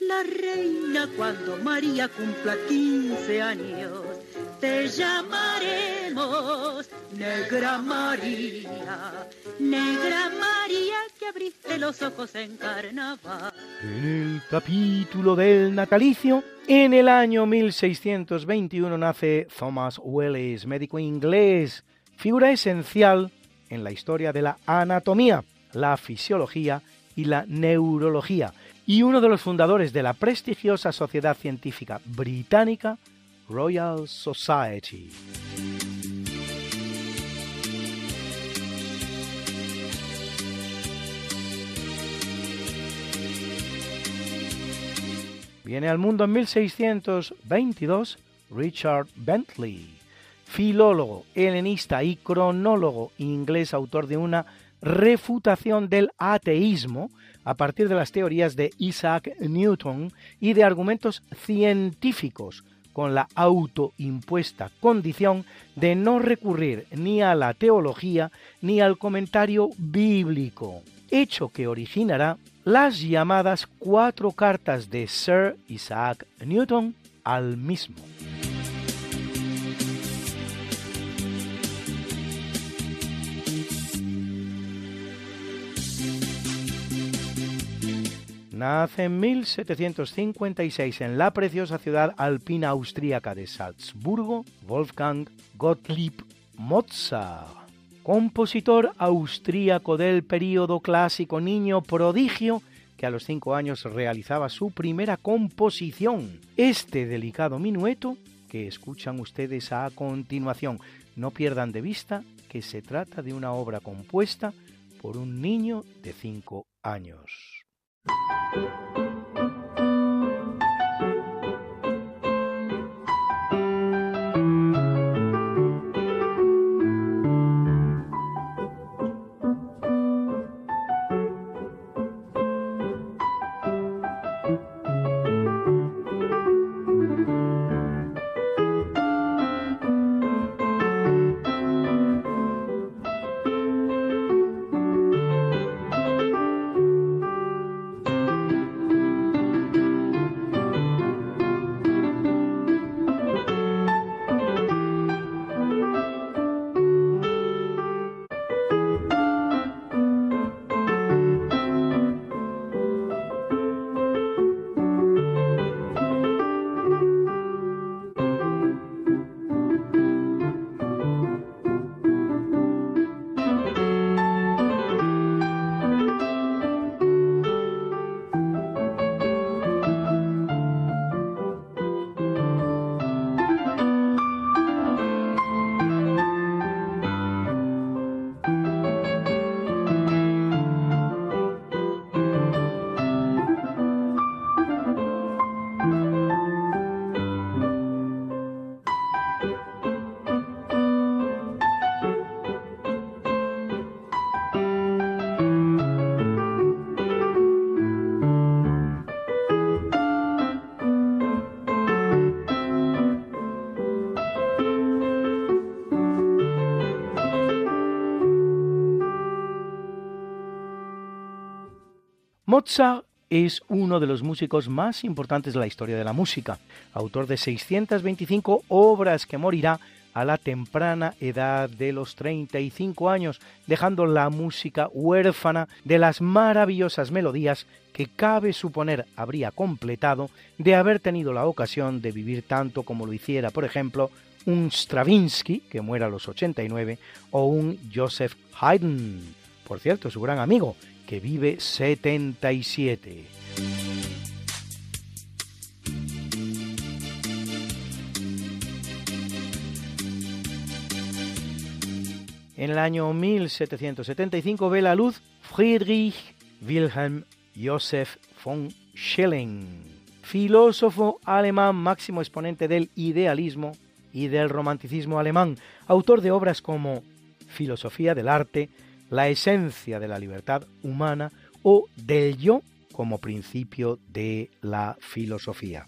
la reina cuando María cumpla 15 años te llamaremos Negra María, Negra María que abriste los ojos en carnaval. En el capítulo del natalicio, en el año 1621 nace Thomas Wells, médico inglés, figura esencial en la historia de la anatomía, la fisiología y la neurología, y uno de los fundadores de la prestigiosa sociedad científica británica Royal Society. Viene al mundo en 1622 Richard Bentley, filólogo, helenista y cronólogo inglés, autor de una refutación del ateísmo a partir de las teorías de Isaac Newton y de argumentos científicos con la autoimpuesta condición de no recurrir ni a la teología ni al comentario bíblico, hecho que originará las llamadas cuatro cartas de Sir Isaac Newton al mismo. Nace en 1756 en la preciosa ciudad alpina austríaca de Salzburgo Wolfgang Gottlieb Mozart, compositor austríaco del período clásico, niño prodigio que a los cinco años realizaba su primera composición, este delicado minueto que escuchan ustedes a continuación. No pierdan de vista que se trata de una obra compuesta por un niño de cinco años. うん。Mozart es uno de los músicos más importantes de la historia de la música, autor de 625 obras que morirá a la temprana edad de los 35 años, dejando la música huérfana de las maravillosas melodías que cabe suponer habría completado de haber tenido la ocasión de vivir tanto como lo hiciera, por ejemplo, un Stravinsky, que muera a los 89, o un Joseph Haydn, por cierto, su gran amigo, que vive 77. En el año 1775 ve la luz Friedrich Wilhelm Joseph von Schelling, filósofo alemán máximo exponente del idealismo y del romanticismo alemán, autor de obras como Filosofía del Arte, la esencia de la libertad humana o del yo como principio de la filosofía.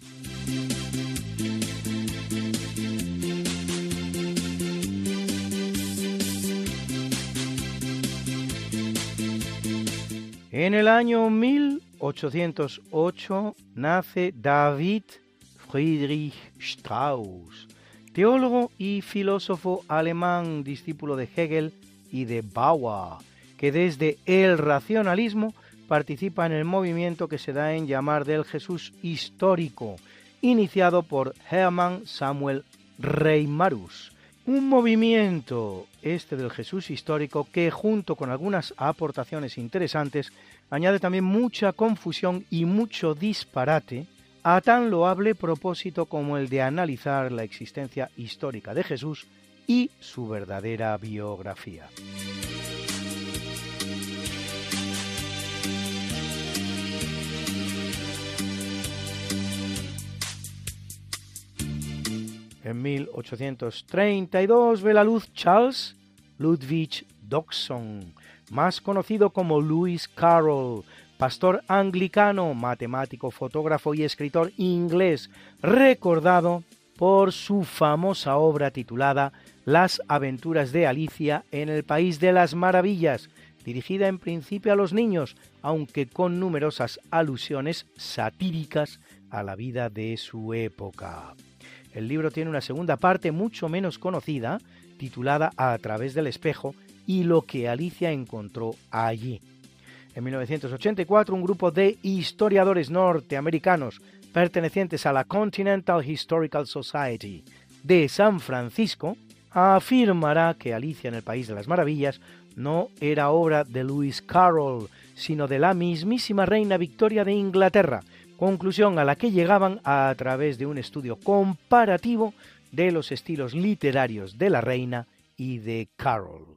En el año 1808 nace David Friedrich Strauss, teólogo y filósofo alemán, discípulo de Hegel y de Bauer, que desde el racionalismo participa en el movimiento que se da en llamar del Jesús histórico, iniciado por Hermann Samuel Reimarus. Un movimiento, este del Jesús histórico, que junto con algunas aportaciones interesantes, añade también mucha confusión y mucho disparate a tan loable propósito como el de analizar la existencia histórica de Jesús y su verdadera biografía. En 1832 ve la luz Charles Ludwig Dodson, más conocido como Lewis Carroll, pastor anglicano, matemático, fotógrafo y escritor inglés, recordado por su famosa obra titulada Las aventuras de Alicia en el País de las Maravillas, dirigida en principio a los niños, aunque con numerosas alusiones satíricas a la vida de su época. El libro tiene una segunda parte mucho menos conocida, titulada A través del espejo y lo que Alicia encontró allí. En 1984, un grupo de historiadores norteamericanos pertenecientes a la Continental Historical Society de San Francisco afirmará que Alicia en el País de las Maravillas no era obra de Lewis Carroll, sino de la mismísima reina Victoria de Inglaterra, conclusión a la que llegaban a través de un estudio comparativo de los estilos literarios de la reina y de Carroll.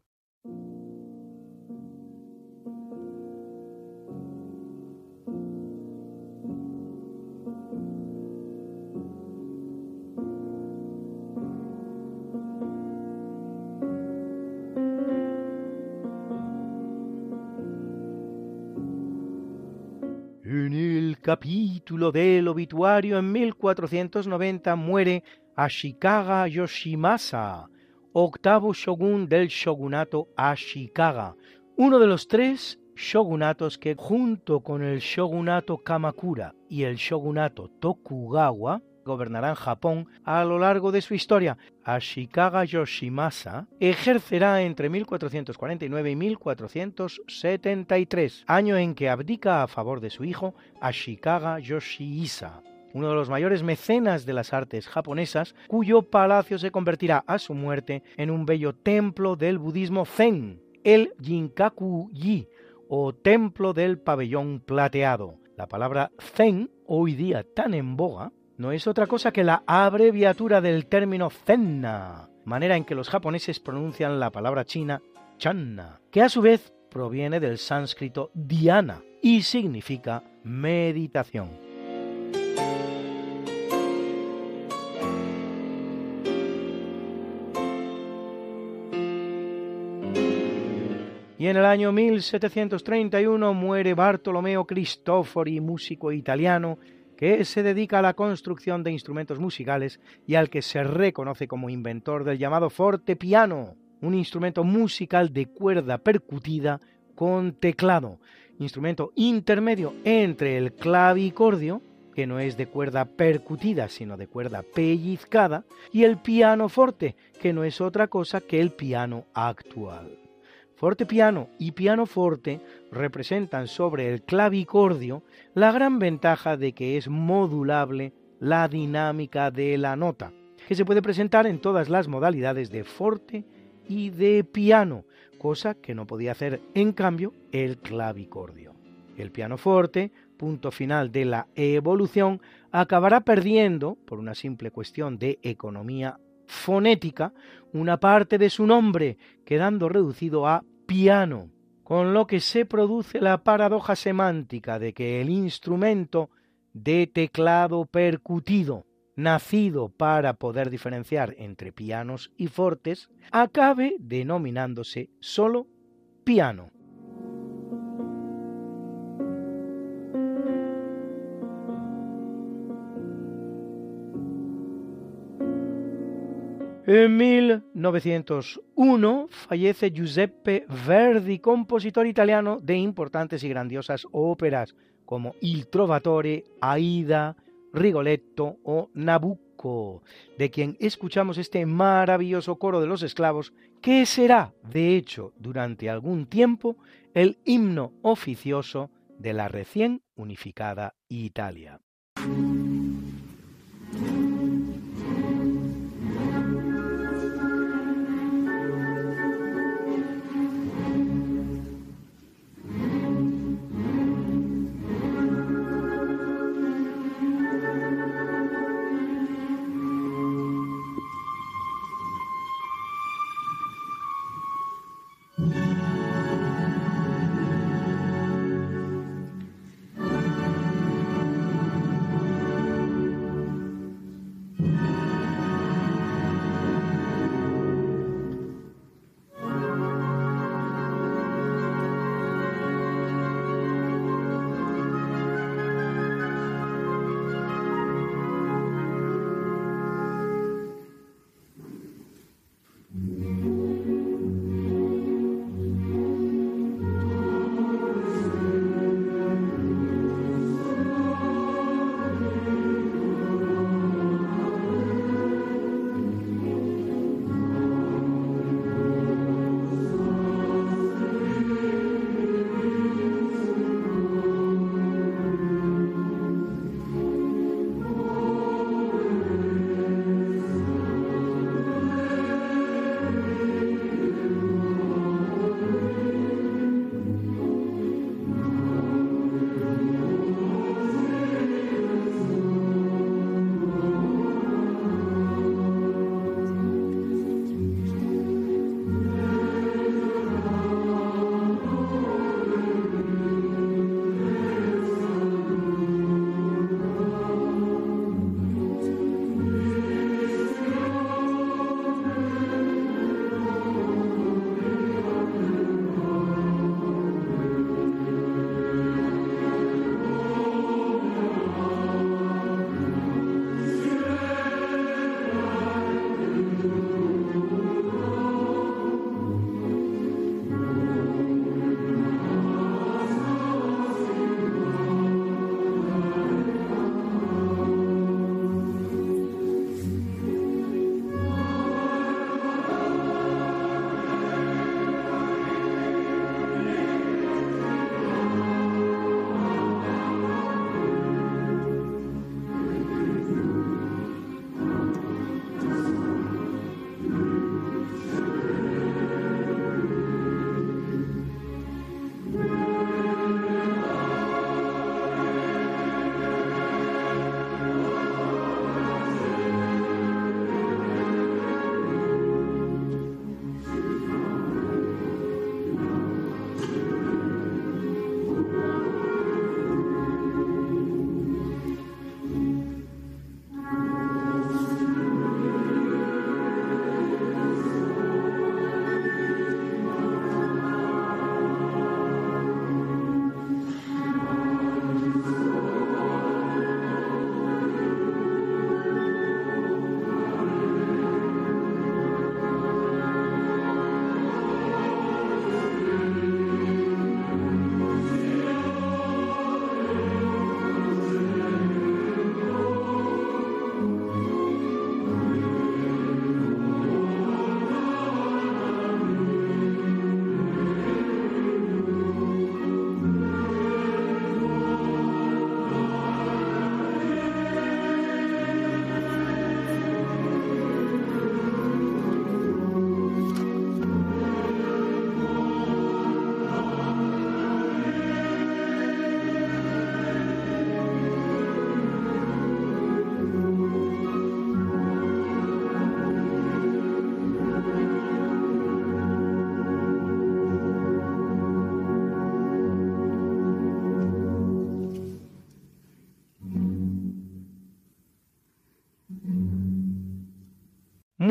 Capítulo del obituario en 1490 muere Ashikaga Yoshimasa, octavo shogun del shogunato Ashikaga, uno de los tres shogunatos que junto con el shogunato Kamakura y el shogunato Tokugawa gobernarán Japón a lo largo de su historia. Ashikaga Yoshimasa ejercerá entre 1449 y 1473, año en que abdica a favor de su hijo Ashikaga Yoshihisa uno de los mayores mecenas de las artes japonesas, cuyo palacio se convertirá a su muerte en un bello templo del budismo Zen, el Jinkaku-ji, o templo del pabellón plateado. La palabra Zen, hoy día tan en boga, no es otra cosa que la abreviatura del término Zenna, manera en que los japoneses pronuncian la palabra china Channa, que a su vez proviene del sánscrito Dhyana y significa meditación. Y en el año 1731 muere Bartolomeo Cristofori, músico italiano, que se dedica a la construcción de instrumentos musicales y al que se reconoce como inventor del llamado fortepiano, un instrumento musical de cuerda percutida con teclado, instrumento intermedio entre el clavicordio, que no es de cuerda percutida, sino de cuerda pellizcada, y el piano forte, que no es otra cosa que el piano actual. Fortepiano y pianoforte representan sobre el clavicordio la gran ventaja de que es modulable la dinámica de la nota, que se puede presentar en todas las modalidades de forte y de piano, cosa que no podía hacer en cambio el clavicordio. El pianoforte, punto final de la evolución, acabará perdiendo, por una simple cuestión de economía fonética una parte de su nombre, quedando reducido a piano, con lo que se produce la paradoja semántica de que el instrumento de teclado percutido, nacido para poder diferenciar entre pianos y fortes, acabe denominándose solo piano. En 1901 fallece Giuseppe Verdi, compositor italiano de importantes y grandiosas óperas como Il Trovatore, Aida, Rigoletto o Nabucco, de quien escuchamos este maravilloso coro de los esclavos, que será, de hecho, durante algún tiempo, el himno oficioso de la recién unificada Italia.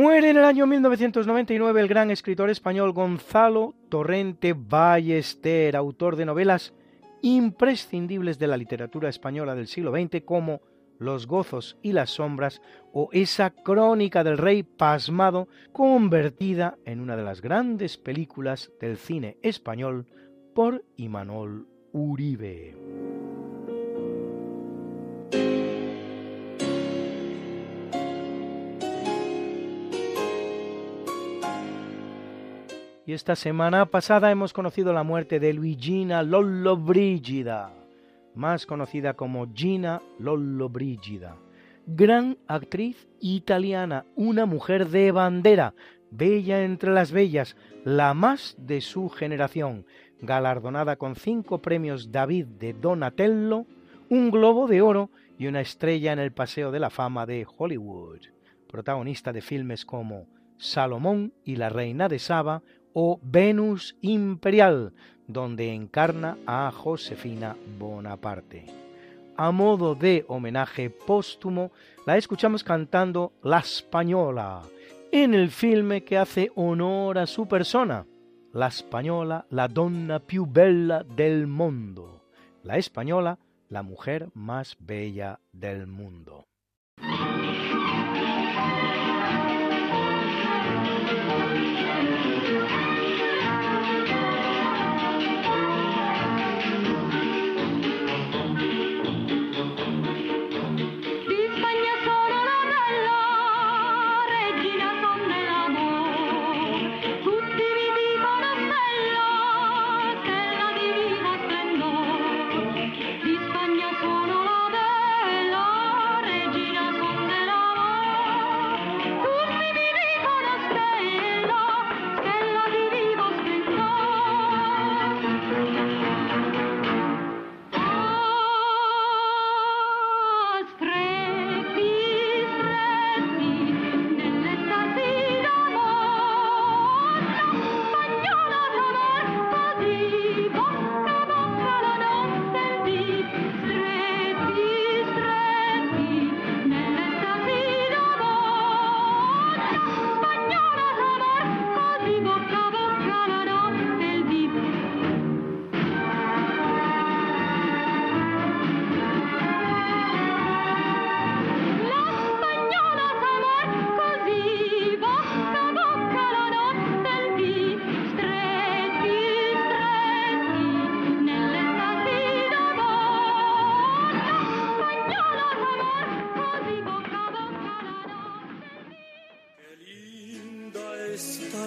Muere en el año 1999 el gran escritor español Gonzalo Torrente Ballester, autor de novelas imprescindibles de la literatura española del siglo XX como Los gozos y las sombras o esa crónica del rey pasmado convertida en una de las grandes películas del cine español por Imanol Uribe. Y esta semana pasada hemos conocido la muerte de Luigina Lollobrigida, más conocida como Gina Lollobrigida, gran actriz italiana, una mujer de bandera, bella entre las bellas, la más de su generación, galardonada con cinco premios David de Donatello, un globo de oro y una estrella en el Paseo de la Fama de Hollywood, protagonista de filmes como Salomón y la Reina de Saba o Venus Imperial, donde encarna a Josefina Bonaparte. A modo de homenaje póstumo, la escuchamos cantando La Española, en el filme que hace honor a su persona, La Española, la donna più bella del mundo, la española, la mujer más bella del mundo.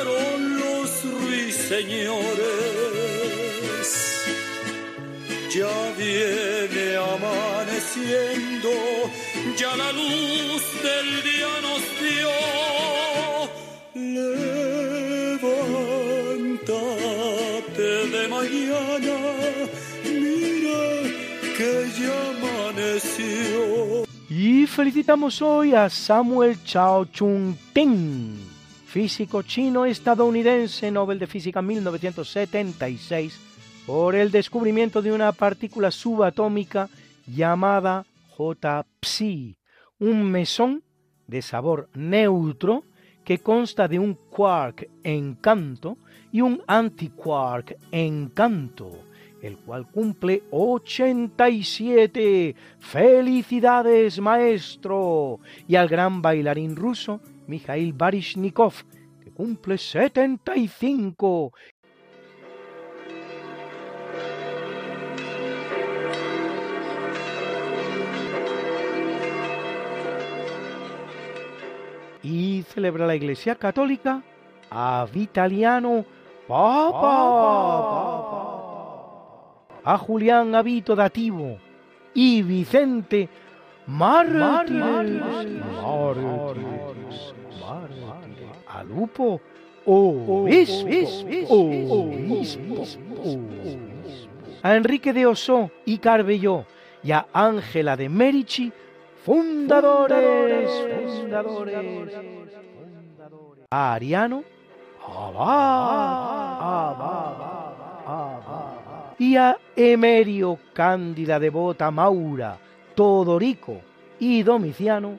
cantaron los ruiseñores. Ya viene amaneciendo, ya la luz del día nos dio. Levántate de mañana y felicitamos hoy a Samuel Chao Chung Ting, físico chino-estadounidense, Nobel de Física 1976, por el descubrimiento de una partícula subatómica llamada J-Psi, un mesón de sabor neutro que consta de un quark en canto y un antiquark en canto el cual cumple 87. ¡Felicidades, maestro! Y al gran bailarín ruso, Mikhail Barishnikov, que cumple 75. Y celebra la Iglesia Católica a Vitaliano Papa. A Julián Avito Dativo y Vicente Mártires, Alupo, obispo, obispo, a Enrique de Oso y Carbelló y a Ángela de Merici, fundadores, fundadores, a Ariano, y a Emerio Cándida Devota Maura, Todorico y Domiciano,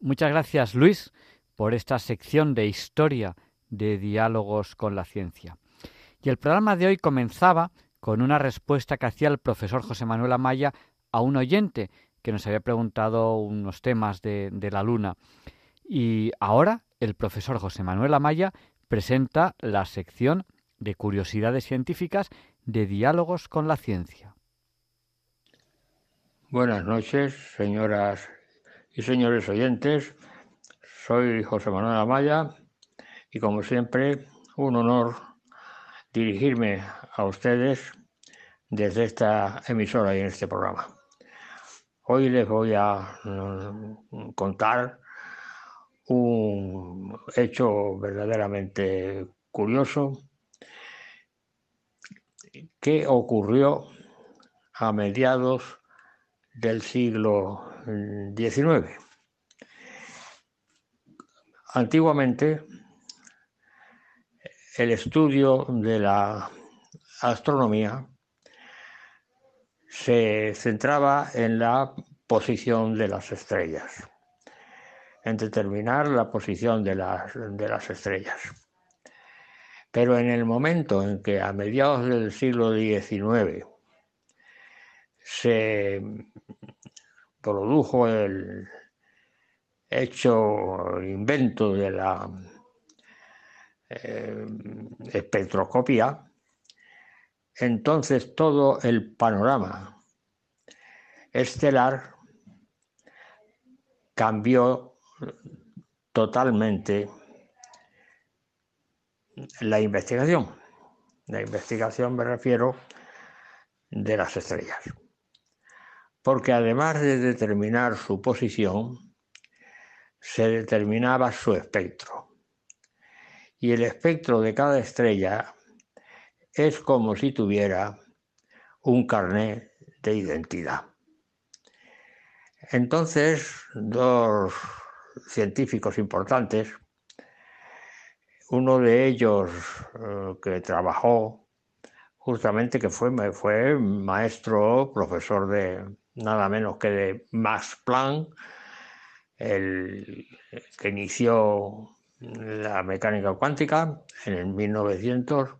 Muchas gracias, Luis, por esta sección de historia de diálogos con la ciencia. Y el programa de hoy comenzaba con una respuesta que hacía el profesor José Manuel Amaya a un oyente que nos había preguntado unos temas de, la Luna. Y ahora el profesor José Manuel Amaya presenta la sección de curiosidades científicas de diálogos con la ciencia. Buenas noches, señoras y señores oyentes. Soy José Manuel Amaya y como siempre un honor dirigirme a ustedes desde esta emisora y en este programa. Hoy les voy a mm, contar un hecho verdaderamente curioso que ocurrió a mediados del siglo XIX. Antiguamente, el estudio de la astronomía se centraba en la posición de las estrellas, en determinar la posición de las, de las estrellas. Pero en el momento en que a mediados del siglo XIX se produjo el hecho, invento de la eh, espectroscopía, entonces todo el panorama estelar cambió totalmente la investigación. La investigación me refiero de las estrellas. Porque además de determinar su posición, se determinaba su espectro y el espectro de cada estrella es como si tuviera un carnet de identidad. Entonces, dos científicos importantes, uno de ellos eh, que trabajó justamente, que fue, fue maestro, profesor de nada menos que de Max Planck, el que inició la mecánica cuántica en el 1900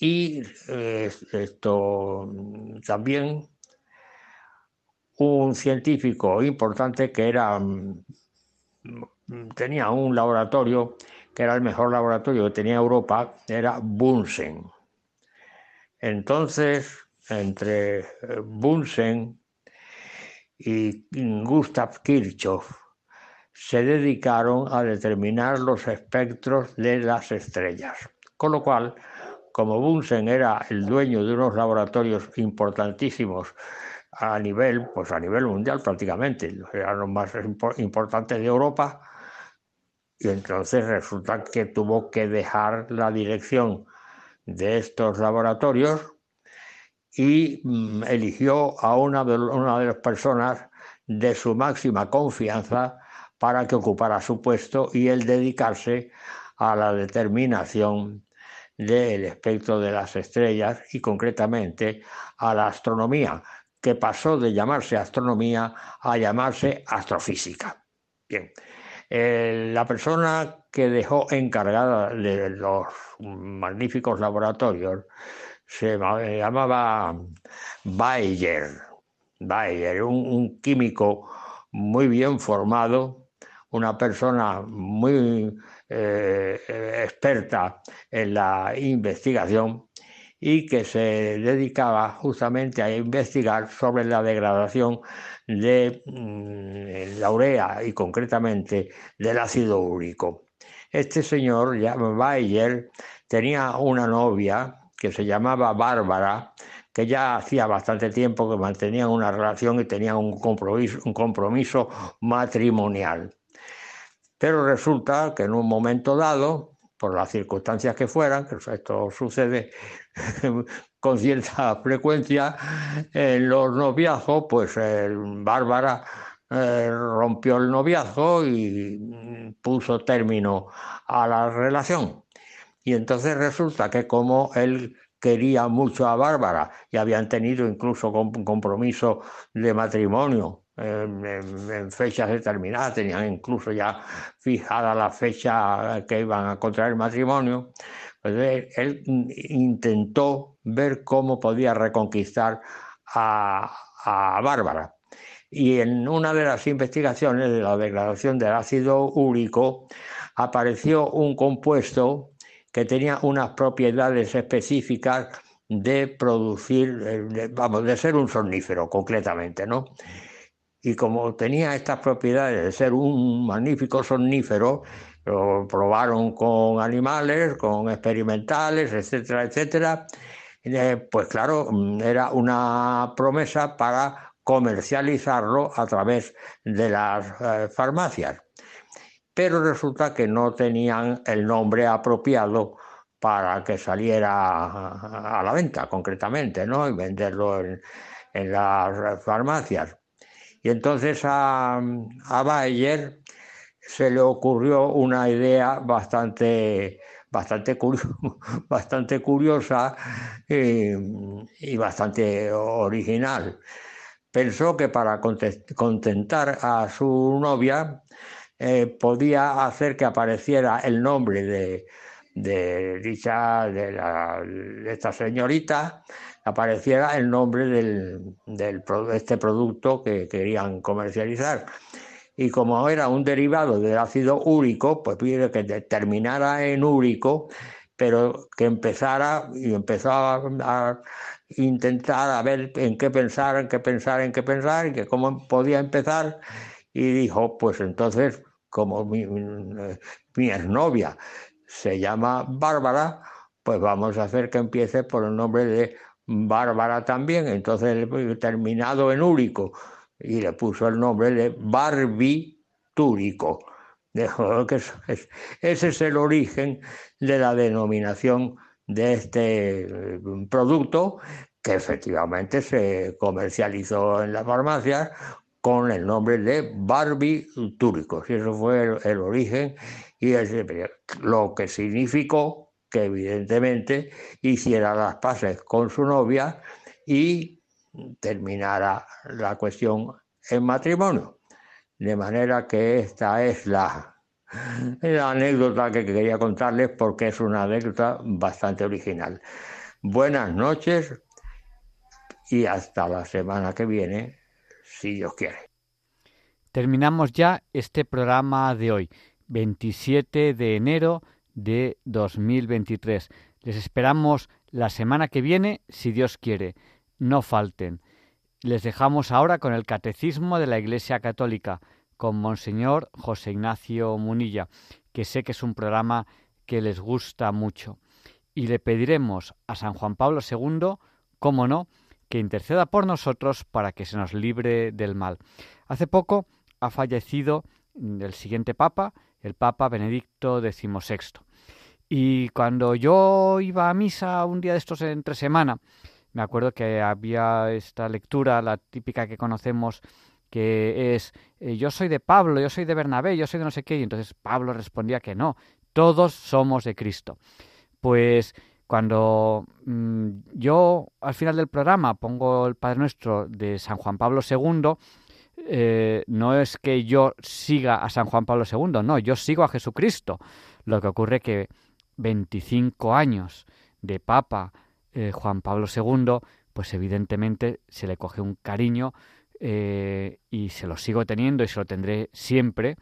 y eh, esto también un científico importante que era mm, tenía un laboratorio que era el mejor laboratorio que tenía Europa era Bunsen. Entonces entre eh, Bunsen y Gustav Kirchhoff se dedicaron a determinar los espectros de las estrellas. Con lo cual, como Bunsen era el dueño de unos laboratorios importantísimos a nivel, pues a nivel mundial prácticamente, eran los más importantes de Europa, y entonces resulta que tuvo que dejar la dirección de estos laboratorios y mm, eligió a una de, una de las personas de su máxima confianza para que ocupara su puesto y él dedicarse a la determinación del espectro de las estrellas y concretamente a la astronomía, que pasó de llamarse astronomía a llamarse astrofísica. Bien, eh, la persona que dejó encargada de los magníficos laboratorios se llamaba Bayer, Bayer un químico muy bien formado, una persona muy eh, experta en la investigación y que se dedicaba justamente a investigar sobre la degradación de mm, la urea y concretamente del ácido úrico. Este señor, Bayer, tenía una novia que se llamaba Bárbara, que ya hacía bastante tiempo que mantenían una relación y tenían un compromiso, matrimonial. Pero resulta que en un momento dado, por las circunstancias que fueran, que esto sucede con cierta frecuencia, en los noviazgos, pues Bárbara eh, rompió el noviazgo y puso término a la relación. Y entonces resulta que como él quería mucho a Bárbara y habían tenido incluso un compromiso de matrimonio en, fechas determinadas, tenían incluso ya fijada la fecha que iban a contraer matrimonio, pues él, intentó ver cómo podía reconquistar a Bárbara. Y en una de las investigaciones de la degradación del ácido úrico apareció un compuesto que tenía unas propiedades específicas de producir, vamos, de ser un somnífero concretamente, ¿no? Y como tenía estas propiedades de ser un magnífico somnífero, lo probaron con animales, con experimentales, etcétera, etcétera. Eh, pues claro, era una promesa para comercializarlo a través de las eh, farmacias pero resulta que no tenían el nombre apropiado para que saliera a la venta concretamente, ¿no? Y venderlo en, las farmacias. Y entonces a, Bayer se le ocurrió una idea bastante, bastante, bastante curiosa y, bastante original. Pensó que para contentar a su novia, eh, podía hacer que apareciera el nombre de, de dicha, de, esta señorita, apareciera el nombre del, del, de este producto que querían comercializar. Y como era un derivado del ácido úrico, pues pide que terminara en úrico, pero que empezara y empezaba a intentar a ver en qué pensar, en qué pensar, en qué pensar, y que cómo podía empezar. Y dijo, pues entonces como mi, exnovia se llama Bárbara, pues vamos a hacer que empiece por el nombre de Bárbara también. Entonces, terminado en úrico, y le puso el nombre de barbitúrico. Ese es el origen de la denominación de este eh, producto que efectivamente se comercializó en las farmacias con el nombre de barbitúricos. Y eso fue el, origen y lo que significó que evidentemente hiciera las paces con su novia y terminara la cuestión en matrimonio. De manera que esta es la anécdota que quería contarles porque es una anécdota bastante original. Buenas noches y hasta la semana que viene si Dios quiere. Terminamos ya este programa de hoy, 27 de enero de 2023. Les esperamos la semana que viene, si Dios quiere. No falten. Les dejamos ahora con el Catecismo de la Iglesia Católica, con Monseñor José Ignacio Munilla, que sé que es un programa que les gusta mucho. Y le pediremos a San Juan Pablo II, cómo no, que interceda por nosotros para que se nos libre del mal. Hace poco ha fallecido el siguiente papa, el papa Benedicto XVI. Y cuando yo iba a misa un día de estos entre semana, me acuerdo que había esta lectura, la típica que conocemos, que es eh, yo soy de Pablo, yo soy de Bernabé, yo soy de no sé qué, y entonces Pablo respondía que no, todos somos de Cristo. Pues cuando mm, yo al final del programa pongo el Padre Nuestro de San Juan Pablo II, eh, no es que yo siga a San Juan Pablo II, no, yo sigo a Jesucristo. Lo que ocurre que 25 años de Papa eh, Juan Pablo II, pues evidentemente se le coge un cariño eh, y se lo sigo teniendo y se lo tendré siempre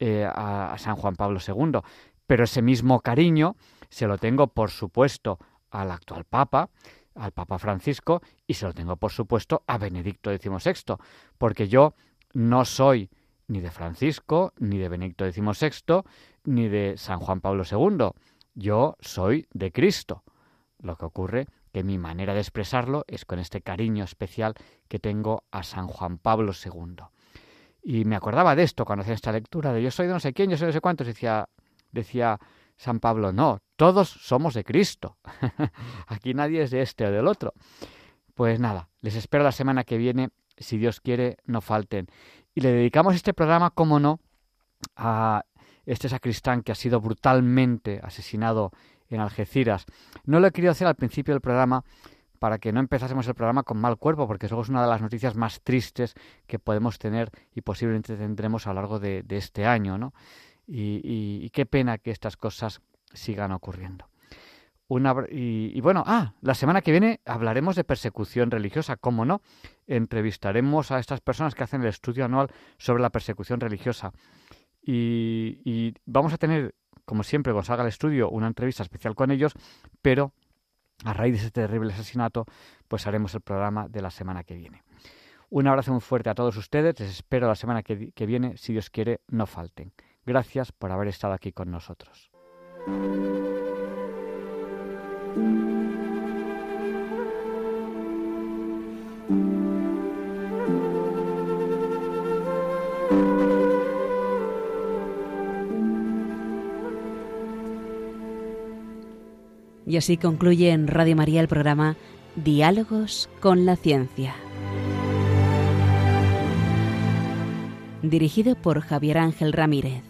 a, San Juan Pablo II. Pero ese mismo cariño se lo tengo, por supuesto, al actual Papa, al Papa Francisco, y se lo tengo, por supuesto, a Benedicto XVI, porque yo no soy ni de Francisco, ni de Benedicto XVI, ni de San Juan Pablo II. Yo soy de Cristo. Lo que ocurre que mi manera de expresarlo es con este cariño especial que tengo a San Juan Pablo II. Y me acordaba de esto cuando hacía esta lectura, de yo soy de no sé quién, yo soy de no sé cuántos, decía, decía San Pablo, no, todos somos de Cristo. Aquí nadie es de este o del otro. Pues nada, les espero la semana que viene, si Dios quiere, no falten. Y le dedicamos este programa, como no, a este sacristán que ha sido brutalmente asesinado en Algeciras. No lo he querido hacer al principio del programa para que no empezásemos el programa con mal cuerpo, porque eso es una de las noticias más tristes que podemos tener y posiblemente tendremos a lo largo de, este año, ¿no? Y, qué pena que estas cosas sigan ocurriendo. Una, y, bueno, ah, la semana que viene hablaremos de persecución religiosa, ¿cómo no? Entrevistaremos a estas personas que hacen el estudio anual sobre la persecución religiosa. Y, vamos a tener como siempre, cuando salga el estudio, una entrevista especial con ellos, pero a raíz de ese terrible asesinato, pues haremos el programa de la semana que viene. Un abrazo muy fuerte a todos ustedes, les espero la semana que viene, si Dios quiere, no falten. Gracias por haber estado aquí con nosotros. Y así concluye en Radio María el programa Diálogos con la Ciencia. Dirigido por Javier Ángel Ramírez.